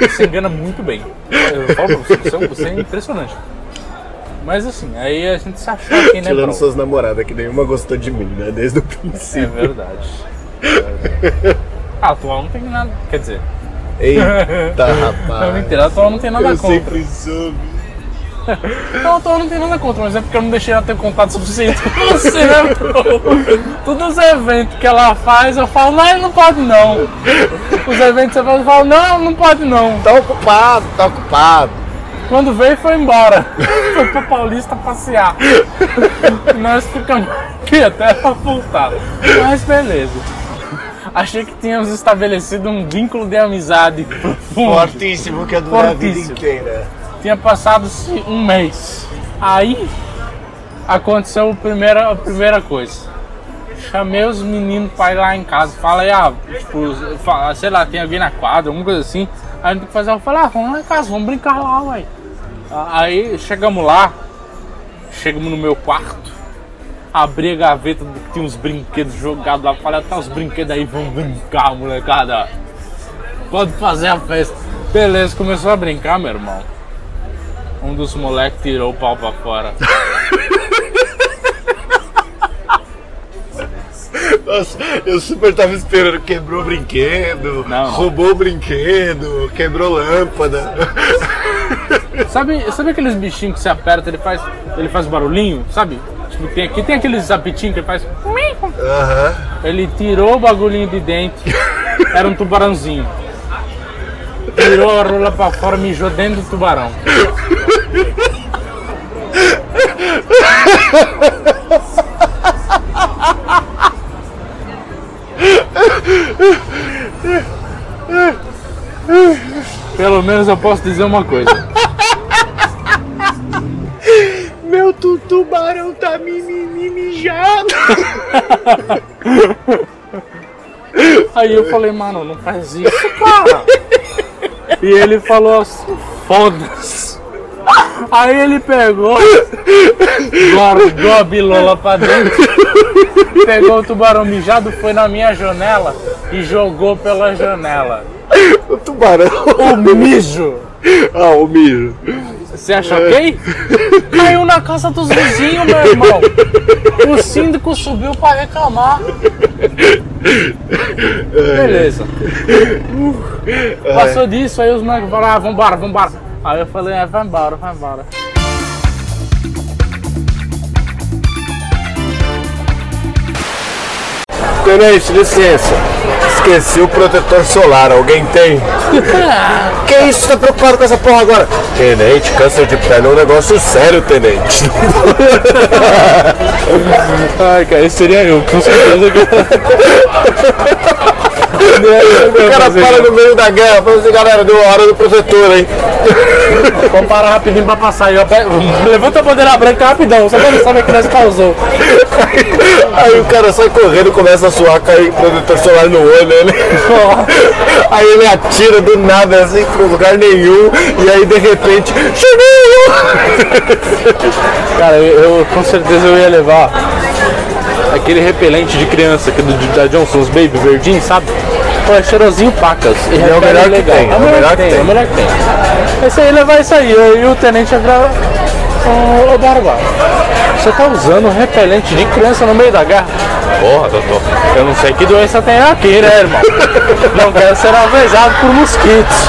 Você engana muito bem. Eu falo pra você, você, você é impressionante. Mas assim, aí a gente se achou aqui, né, Tirando suas namoradas, que nenhuma gostou de mim, né? Desde o É princípio. verdade. É verdade. A atual não tem nada. Quer dizer. Eita, rapaz. Mentira, a atual não tem nada Eu contra. sempre soube. Não, a atual não tem nada contra, mas é porque eu não deixei ela ter contato suficiente com você, né, bro? Todos os eventos que ela faz, eu falo, não, não pode não. Os eventos que você faz, eu falo, não, não pode não. Tá ocupado, tá ocupado. Quando veio, foi embora. Foi pra Paulista passear. Nós ficamos aqui até voltar. Mas beleza. Achei que tínhamos estabelecido um vínculo de amizade profundo. Fortíssimo, que ia durar a vida inteira. Tinha passado-se um mês. Aí aconteceu a primeira, a primeira coisa. Chamei os meninos pra ir lá em casa. Falei, ah, tipo, sei lá, tem alguém na quadra, alguma coisa assim. Aí a gente tem que fazer. Eu falei, ah, vamos lá em casa, vamos brincar lá, ué. Aí chegamos lá, chegamos no meu quarto, abri a gaveta, tinha uns brinquedos jogados lá. Falei, tá os brinquedos aí, vamos brincar, molecada. Pode fazer a festa. Beleza, começou a brincar, meu irmão. Um dos moleques tirou o pau pra fora. Nossa, eu super tava esperando. Quebrou o brinquedo, roubou o brinquedo, quebrou lâmpada. Sabe, sabe aqueles bichinhos que você aperta, ele faz, ele faz barulhinho, sabe? Tipo, tem aqui tem aqueles apitinhos que ele faz. Aham. Ele tirou o bagulhinho de dentro. Era um tubarãozinho. Tirou a rola pra fora, mijou dentro do tubarão. Pelo menos eu posso dizer uma coisa. Tu- tubarão tá mimimi mijado. Aí eu falei, mano, não faz isso, cara. E ele falou assim, foda-se. Aí ele pegou, guardou a bilola pra dentro, pegou o tubarão mijado, foi na minha janela e jogou pela janela. O tubarão. O mijo. Ah, o mijo. Você acha ok? Caiu na casa dos vizinhos, meu irmão. O síndico subiu pra reclamar. Beleza. Passou disso, aí os moleques falaram, ah, vambora, vambora. Aí eu falei, é, vai embora, vai embora. Tenente, licença. Esqueci o protetor solar, alguém tem? que isso, você tá preocupado com essa porra agora? Tenente, câncer de pele é um negócio sério, tenente. Ai, cara, esse seria eu, com certeza. o cara para no meio da guerra, fala assim, galera, deu a hora do protetor, hein? Vamos parar rapidinho pra passar aí. Levanta a bandeira branca rapidão, só pra ele saber que nós causou. Aí o cara sai correndo, começa a suar, cai protetor solar no olho, ele. Aí ele atira do nada, assim, pro lugar nenhum, e aí de repente, cheguei! Cara, eu, eu- com certeza eu ia levar aquele repelente de criança que do, da Johnson, os Baby Verdinho, sabe? Pô, é cheirosinho pacas. É o melhor que legal. tem, É o melhor que tem, é o melhor que tem. Esse aí levar isso aí, e o tenente ia virar. Ô, ô Barba, você tá usando repelente de criança no meio da guerra? Porra, doutor, eu não sei que doença tem aqui, né, irmão? Não quero ser alvejado por mosquitos.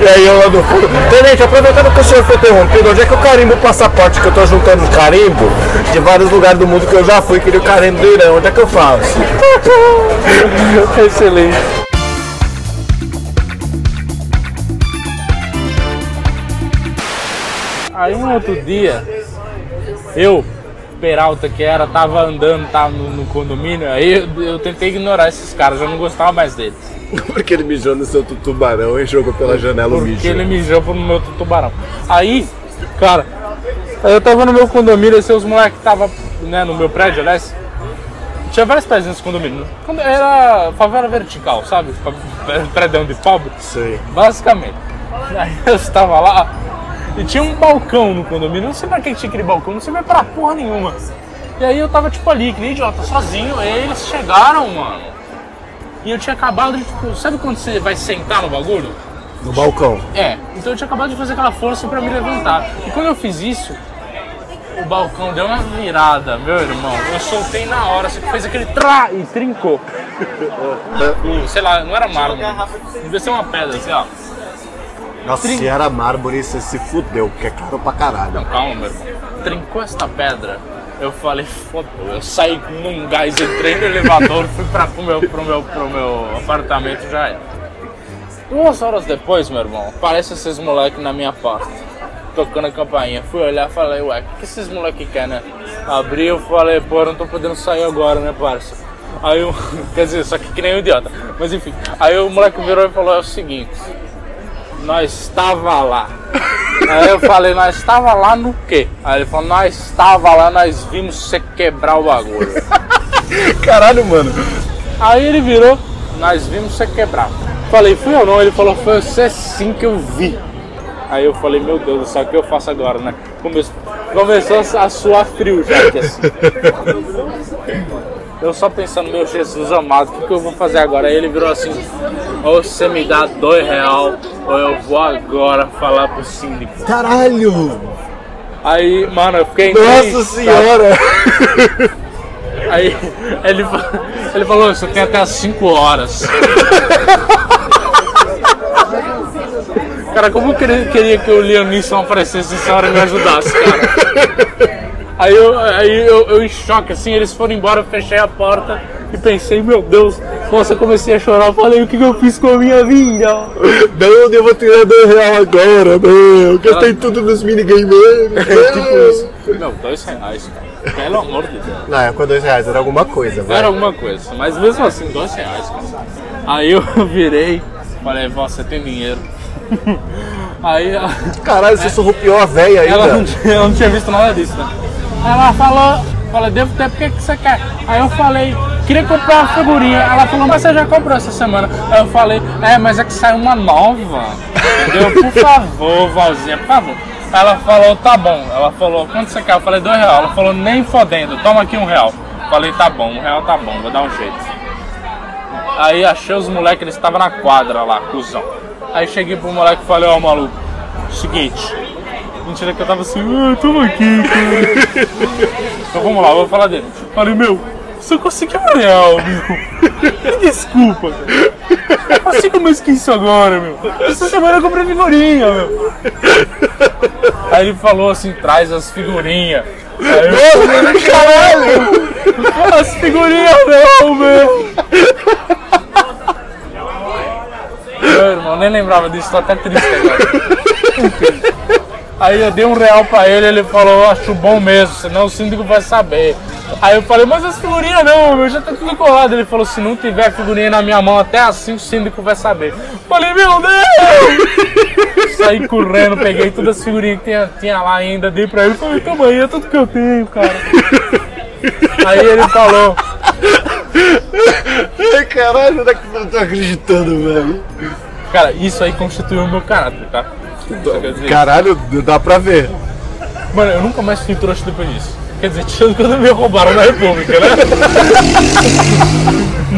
E aí eu lá no fundo, Tenente, aproveitando que o senhor foi interrompido, onde é que eu carimbo o passaporte que eu tô juntando carimbo de vários lugares do mundo que eu já fui, queria o carimbo do Irã, onde é que eu faço? Excelente. Aí um outro dia, eu, Peralta que era, tava andando, tava no, no condomínio, aí eu, eu tentei ignorar esses caras, eu não gostava mais deles. Porque ele mijou no seu tubarão e jogou pela janela o Porque mijo. ele mijou pro meu tubarão. Aí, cara, eu tava no meu condomínio, assim, os moleques tava, né, no meu prédio, aliás. Tinha vários prédios nesse condomínio. Quando Era favela vertical, sabe? Prédio de pobre. Sei. Basicamente. Aí eu estava lá e tinha um balcão no condomínio. Não sei pra que tinha aquele balcão, não sei pra porra nenhuma. E aí eu tava tipo ali, que nem idiota, sozinho. Aí eles chegaram, mano. E eu tinha acabado de, tipo, sabe quando você vai sentar no bagulho? No balcão. É, então eu tinha acabado de fazer aquela força pra me levantar. E quando eu fiz isso, o balcão deu uma virada, meu irmão. Eu soltei na hora, você fez aquele trá e trincou. E, sei lá, não era mármore. Devia ser uma pedra, assim, ó. Nossa, Trin- se era mármore, você se fudeu, porque é caro pra caralho. Não, calma, meu irmão. Trincou esta pedra. Eu falei, fodeu. Eu saí num gás, entrei no elevador, fui pra, pro, meu, pro, meu, pro meu apartamento já era. Duas horas depois, meu irmão, aparece esses moleques na minha porta, tocando a campainha. Fui olhar e falei, ué, o que esses moleques querem, né? Abri eu falei, pô, eu não tô podendo sair agora, né, parça? Aí o. Quer dizer, só que que nem um idiota. Mas enfim. Aí o moleque virou e falou: é o seguinte. Nós estava lá. Aí eu falei, nós estava lá no quê? Aí ele falou, nós estava lá, nós vimos você quebrar o bagulho. Caralho, mano. Aí ele virou, nós vimos você quebrar. Falei, fui eu não? Ele falou, foi você sim que eu vi. Aí eu falei, meu Deus o que eu faço agora, né? Come- Começou a suar frio já aqui assim. Eu só pensando, meu Jesus amado, o que, que eu vou fazer agora? Aí ele virou assim, ou você me dá dois real, ou eu vou agora falar pro síndico. Caralho! Aí, mano, eu fiquei Nossa triste, senhora! Aí ele, ele falou, você tem até as 5 horas. Cara, como eu queria, queria que o Liam Neeson aparecesse essa hora e me ajudasse, cara. Aí eu, aí eu, eu em choque, assim, eles foram embora, eu fechei a porta e pensei, meu Deus, nossa, eu comecei a chorar, eu falei, o que, que eu fiz com a minha vida? Não, eu vou tirar dois reais agora, não. Eu gastei tudo nos minigames. É tipo isso. Não, dois reais, cara. Pelo amor de Deus. Na época, dois reais era alguma coisa, vai. Era alguma coisa, mas mesmo assim, dois reais, cara. Aí eu virei, falei, vó, você tem dinheiro. Aí Caralho, você surrupiou a véia ainda. ela não, ela não tinha visto nada disso, né? Ela falou, Falei, devo ter, porque que você quer? Aí eu falei, queria comprar uma figurinha. Ela falou, mas você já comprou essa semana? Aí eu falei, é, mas é que saiu uma nova. Entendeu? Por favor, Valzinha, por favor. Ela falou, tá bom. Ela falou, quanto você quer? Eu falei, dois reais. Ela falou, nem fodendo, toma aqui um real. Falei, tá bom, um real tá bom, vou dar um jeito. Aí achei os moleques, eles estavam na quadra lá, cuzão. Aí cheguei pro moleque e falei, ó maluco, seguinte. Mentira que eu tava assim, ah, toma aqui, cara. então vamos lá, vou falar dele. Falei, meu, você conseguiu um real, meu. Me desculpa, cara. Eu consigo mais que isso agora, meu. Essa semana eu comprei figurinha, meu. Aí ele falou assim, traz as figurinhas. Aí eu caralho! As figurinhas não, meu! Meu irmão, nem lembrava disso, tô até triste agora. Aí eu dei um real pra ele, ele falou, acho bom mesmo, senão o síndico vai saber. Aí eu falei, mas as figurinhas não, meu, já tá tudo colado. Ele falou, se não tiver figurinha na minha mão até assim o síndico vai saber. Falei, meu Deus! Saí correndo, peguei todas as figurinhas que tinha, tinha lá ainda, dei pra ele, falei, toma aí, é tudo que eu tenho, cara. Aí ele falou, caralho, onde é que eu não tô acreditando, velho? cara, isso aí constituiu o meu caráter, tá? Caralho, dá pra ver. Mano, eu nunca mais fui trouxa depois disso. Quer dizer, tirando quando me roubaram na República, né?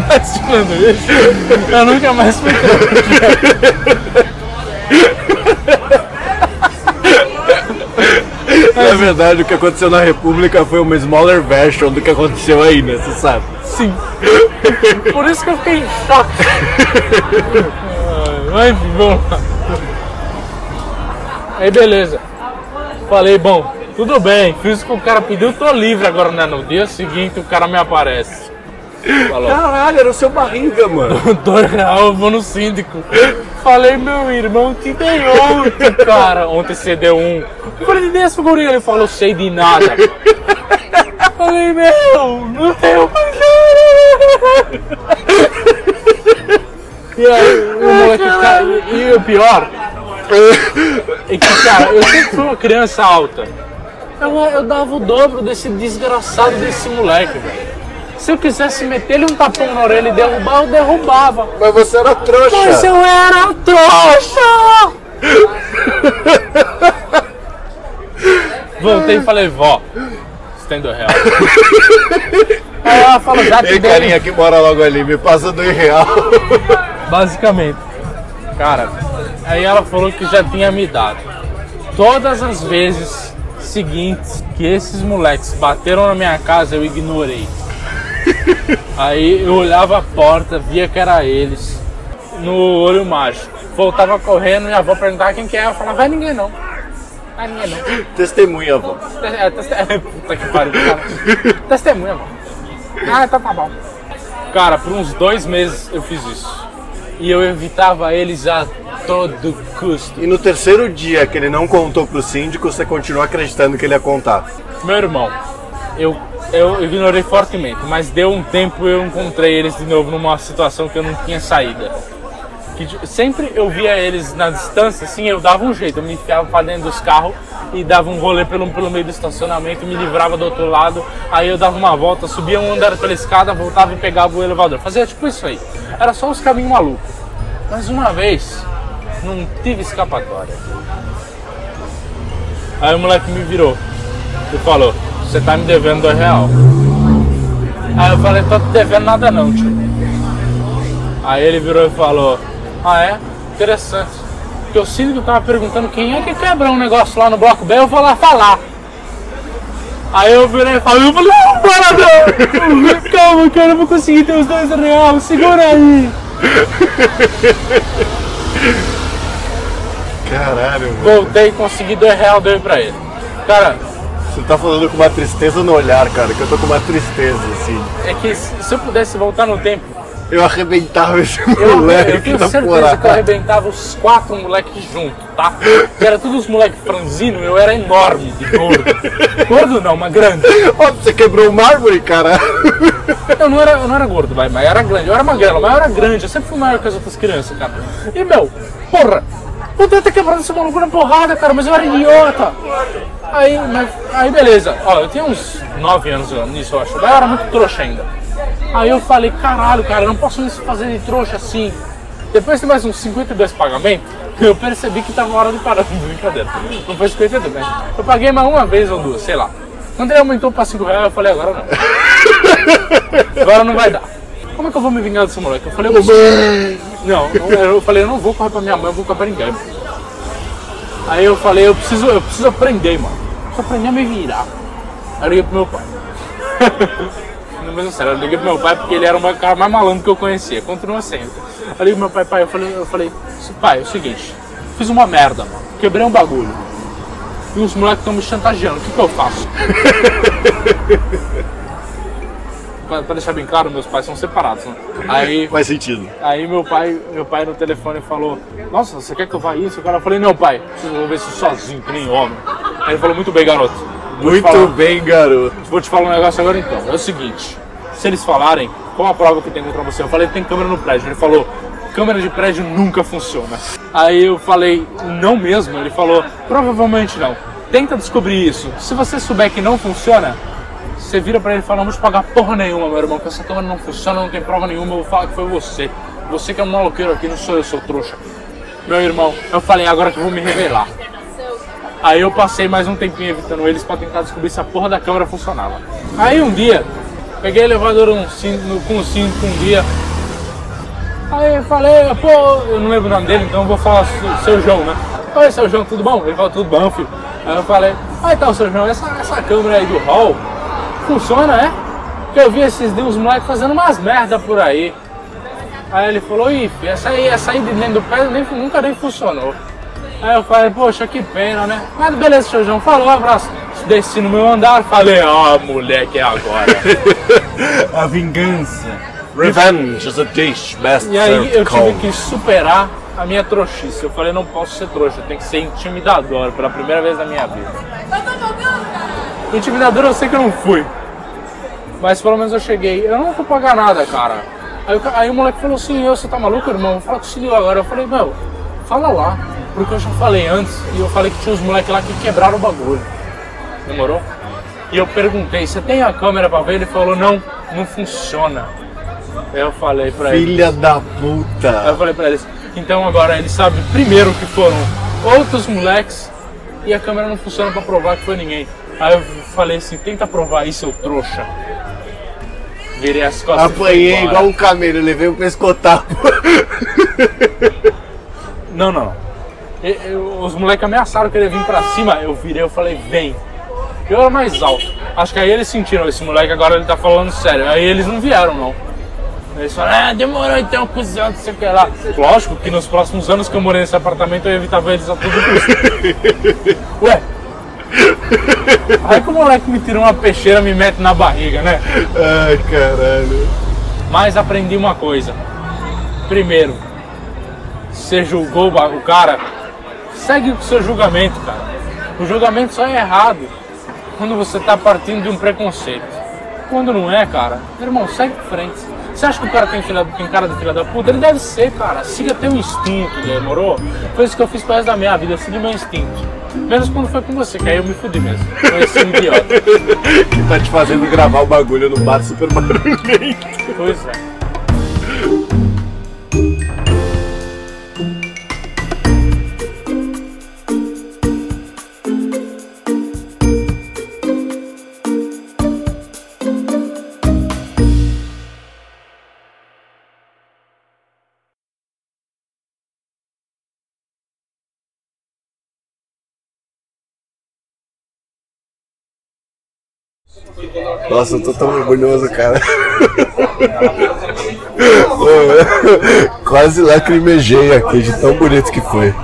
Mas tirando isso, eu nunca mais fui trouxa. Na verdade, o que aconteceu na República foi uma smaller version do que aconteceu aí, né? Você sabe? Sim. Por isso que eu fiquei em choque. Mas vamos lá. Aí beleza. Falei, bom, tudo bem, fiz o que o cara pediu, tô livre agora, né? No dia seguinte o cara me aparece. Falou. Caralho, era o seu barriga, mano. Dois reais, eu vou no síndico. Falei, meu irmão, te dei ontem, cara. Ontem você deu um. Eu falei, dei figurinhas. Ele falou, sei de nada. Falei, meu, não tenho mais nada. E aí, o moleque, cara, e, e o pior é que, cara, eu sempre fui uma criança alta. Eu, eu dava o dobro desse desgraçado desse moleque, velho. Se eu quisesse meter ele um tapão na orelha e derrubar, eu derrubava. Mas você era trouxa. Mas eu era trouxa! Voltei e falei, vó, você tem dois reais. Aí ela falou, já te Ei, dei. carinha que mora logo ali, me passa dois real. Basicamente. Cara, aí ela falou que já tinha me dado. Todas as vezes seguintes que esses moleques bateram na minha casa, eu ignorei. Aí eu olhava a porta, via que era eles, no olho mágico. Voltava correndo, minha avó perguntava quem que é, eu falava, vai ninguém não. Vai ninguém não. Testemunha, avó. É, teste... Puta que pariu, cara. Testemunha, mano. Ah, então tá bom. Cara, por uns dois meses eu fiz isso. E eu evitava eles a todo custo. E no terceiro dia que ele não contou pro síndico, você continua acreditando que ele ia contar. Meu irmão, eu, eu ignorei fortemente, mas deu um tempo eu encontrei eles de novo numa situação que eu não tinha saída. Que sempre eu via eles na distância, assim, eu dava um jeito, eu me enfiava pra dentro dos carros e dava um rolê pelo, pelo meio do estacionamento, me livrava do outro lado, aí eu dava uma volta, subia um andar pela escada, voltava e pegava o elevador. Fazia tipo isso aí. Era só uns caminhos malucos. Mas uma vez, não tive escapatória. Aí o moleque me virou e falou, você tá me devendo dois real. Aí eu falei, tô te devendo nada não, tio. Aí ele virou e falou, ah é? Interessante. Porque o síndico tava perguntando quem é que quebrou um negócio lá no bloco B, eu vou lá falar. Aí eu virei e falei, eu falei, não, para não! Calma, cara, eu vou conseguir ter os dois reais, segura aí! Caralho, mano. Voltei, consegui dois reais, dei pra ele. Cara, Você tá falando com uma tristeza no olhar, cara, que eu tô com uma tristeza, assim. é que se eu pudesse voltar no tempo, Eu arrebentava esse Eu, moleque eu tenho na certeza que eu arrebentava os quatro moleques juntos, tá? Que era todos os moleques franzinos, eu era enorme de gordo. Gordo não, mas grande. Ó, você quebrou uma árvore, cara. Eu não era, eu não era gordo, mas mas eu era grande. Eu era magrelo, mas eu era grande. Eu sempre fui maior que as outras crianças, cara. E, meu, porra, podia ter quebrado esse maluco na porrada, cara, mas eu era idiota. Aí, mas, aí beleza, ó, eu tenho uns 9 anos nisso, eu acho. Daí eu era muito trouxa ainda. Aí eu falei, caralho, cara, não posso me fazer de trouxa assim. Depois de mais uns 52 pagamentos, eu percebi que tava na hora de parar. Brincadeira. Não foi 52, mas eu paguei mais uma vez ou duas, sei lá. Quando ele aumentou pra 5 reais, eu falei, agora não. Agora não vai dar. Como é que eu vou me vingar desse moleque? Eu falei, eu. Não, não, eu falei, eu não vou correr pra minha mãe, eu vou correr pra ninguém. Aí eu falei, eu preciso, eu preciso aprender, mano. Preciso aprender a me virar. Aí eu liguei pro meu pai. Mas sério, eu liguei pro meu pai porque ele era o cara mais malandro que eu conhecia. Continua sendo. Eu liguei pro meu pai, pai, eu falei, eu falei, pai, é o seguinte, fiz uma merda, mano. Quebrei um bagulho. E os moleques estão me chantageando, o que, que eu faço? pra, pra deixar bem claro, meus pais são separados, né? Aí, Faz sentido. Aí meu pai, meu pai no telefone falou, nossa, você quer que eu vá isso? Eu falei, não pai, preciso resolver isso sozinho, que nem homem. Aí ele falou, muito bem, garoto. Vou Muito falar- bem, garoto. Vou te falar um negócio agora então. É o seguinte, se eles falarem, qual a prova que tem contra você? Eu falei, tem câmera no prédio. Ele falou, câmera de prédio nunca funciona. Aí eu falei, não mesmo? Ele falou, provavelmente não. Tenta descobrir isso. Se você souber que não funciona, você vira pra ele e fala, não vou te pagar porra nenhuma, meu irmão, que essa câmera não funciona, não tem prova nenhuma, eu vou falar que foi você. Você que é um maloqueiro aqui, não sou eu, sou trouxa. Meu irmão, eu falei, agora que eu vou me revelar. Aí eu passei mais um tempinho evitando eles pra tentar descobrir se a porra da câmera funcionava. Aí um dia, peguei elevador um com o cinto um dia. Aí eu falei, pô, eu não lembro o nome dele, então vou falar seu- seu João, né? Oi, seu João, tudo bom? Ele falou, tudo bom, filho. Aí eu falei, ah então, seu João, essa, essa câmera aí do hall funciona, é? Porque eu vi esses uns moleques fazendo umas merda por aí. Aí ele falou, ih, essa aí, essa aí de dentro do pé nem, nunca nem funcionou. Aí eu falei, poxa, que pena, né? Mas beleza, seu João, falou, um abraço. Desci no meu andar, falei, ó, moleque, é agora. A vingança. Revenge is a dish best E aí eu tive que superar a minha trouxice. Eu falei, não posso ser trouxa, eu tenho que ser intimidador pela primeira vez na minha vida. Intimidador eu sei que eu não fui. Mas pelo menos eu cheguei. Eu não vou pagar nada, cara. Aí, aí o moleque falou assim, "Ô, você tá maluco, irmão? Fala com o senhor agora. Eu falei, meu, fala lá. Porque eu já falei antes e eu falei que tinha uns moleques lá que quebraram o bagulho. Demorou? E eu perguntei, você tem a câmera pra ver? Ele falou, não, não funciona. Eu falei pra ele. Filha da puta. eu falei pra eles, então agora eles sabem primeiro que foram outros moleques e a câmera não funciona pra provar que foi ninguém. Aí eu falei assim, tenta provar isso, seu trouxa. Virei as costas. Apanhei igual um camelo, levei um pescotapo. Não, não. E- eu- os moleques ameaçaram querer vir pra cima, eu virei, eu falei, vem. Eu era mais alto. Acho que aí eles sentiram, esse moleque agora ele tá falando sério. Aí eles não vieram, não. Eles falaram, ah, demorou então, cuzão, não sei o que lá. Lógico que nos próximos anos que eu morei nesse apartamento eu evitava eles a todo custo. Ué. Aí que o moleque me tira uma peixeira me mete na barriga, né? Ai, caralho. Mas aprendi uma coisa. Primeiro, você julgou o cara, segue o seu julgamento, cara. O julgamento só é errado quando você tá partindo de um preconceito. Quando não é, cara, irmão, segue em frente. Você acha que o cara tem, filha, tem cara de filha da puta? Ele deve ser, cara. Siga teu instinto, demorou? Foi isso que eu fiz resto da minha vida, segui meu instinto. Menos quando foi com você, que aí eu me fudi mesmo. Foi esse idiota. que tá te fazendo gravar o bagulho no bar super barulhento. Pois é. Nossa, eu tô tão orgulhoso, cara. Quase lacrimejei aqui de tão bonito que foi.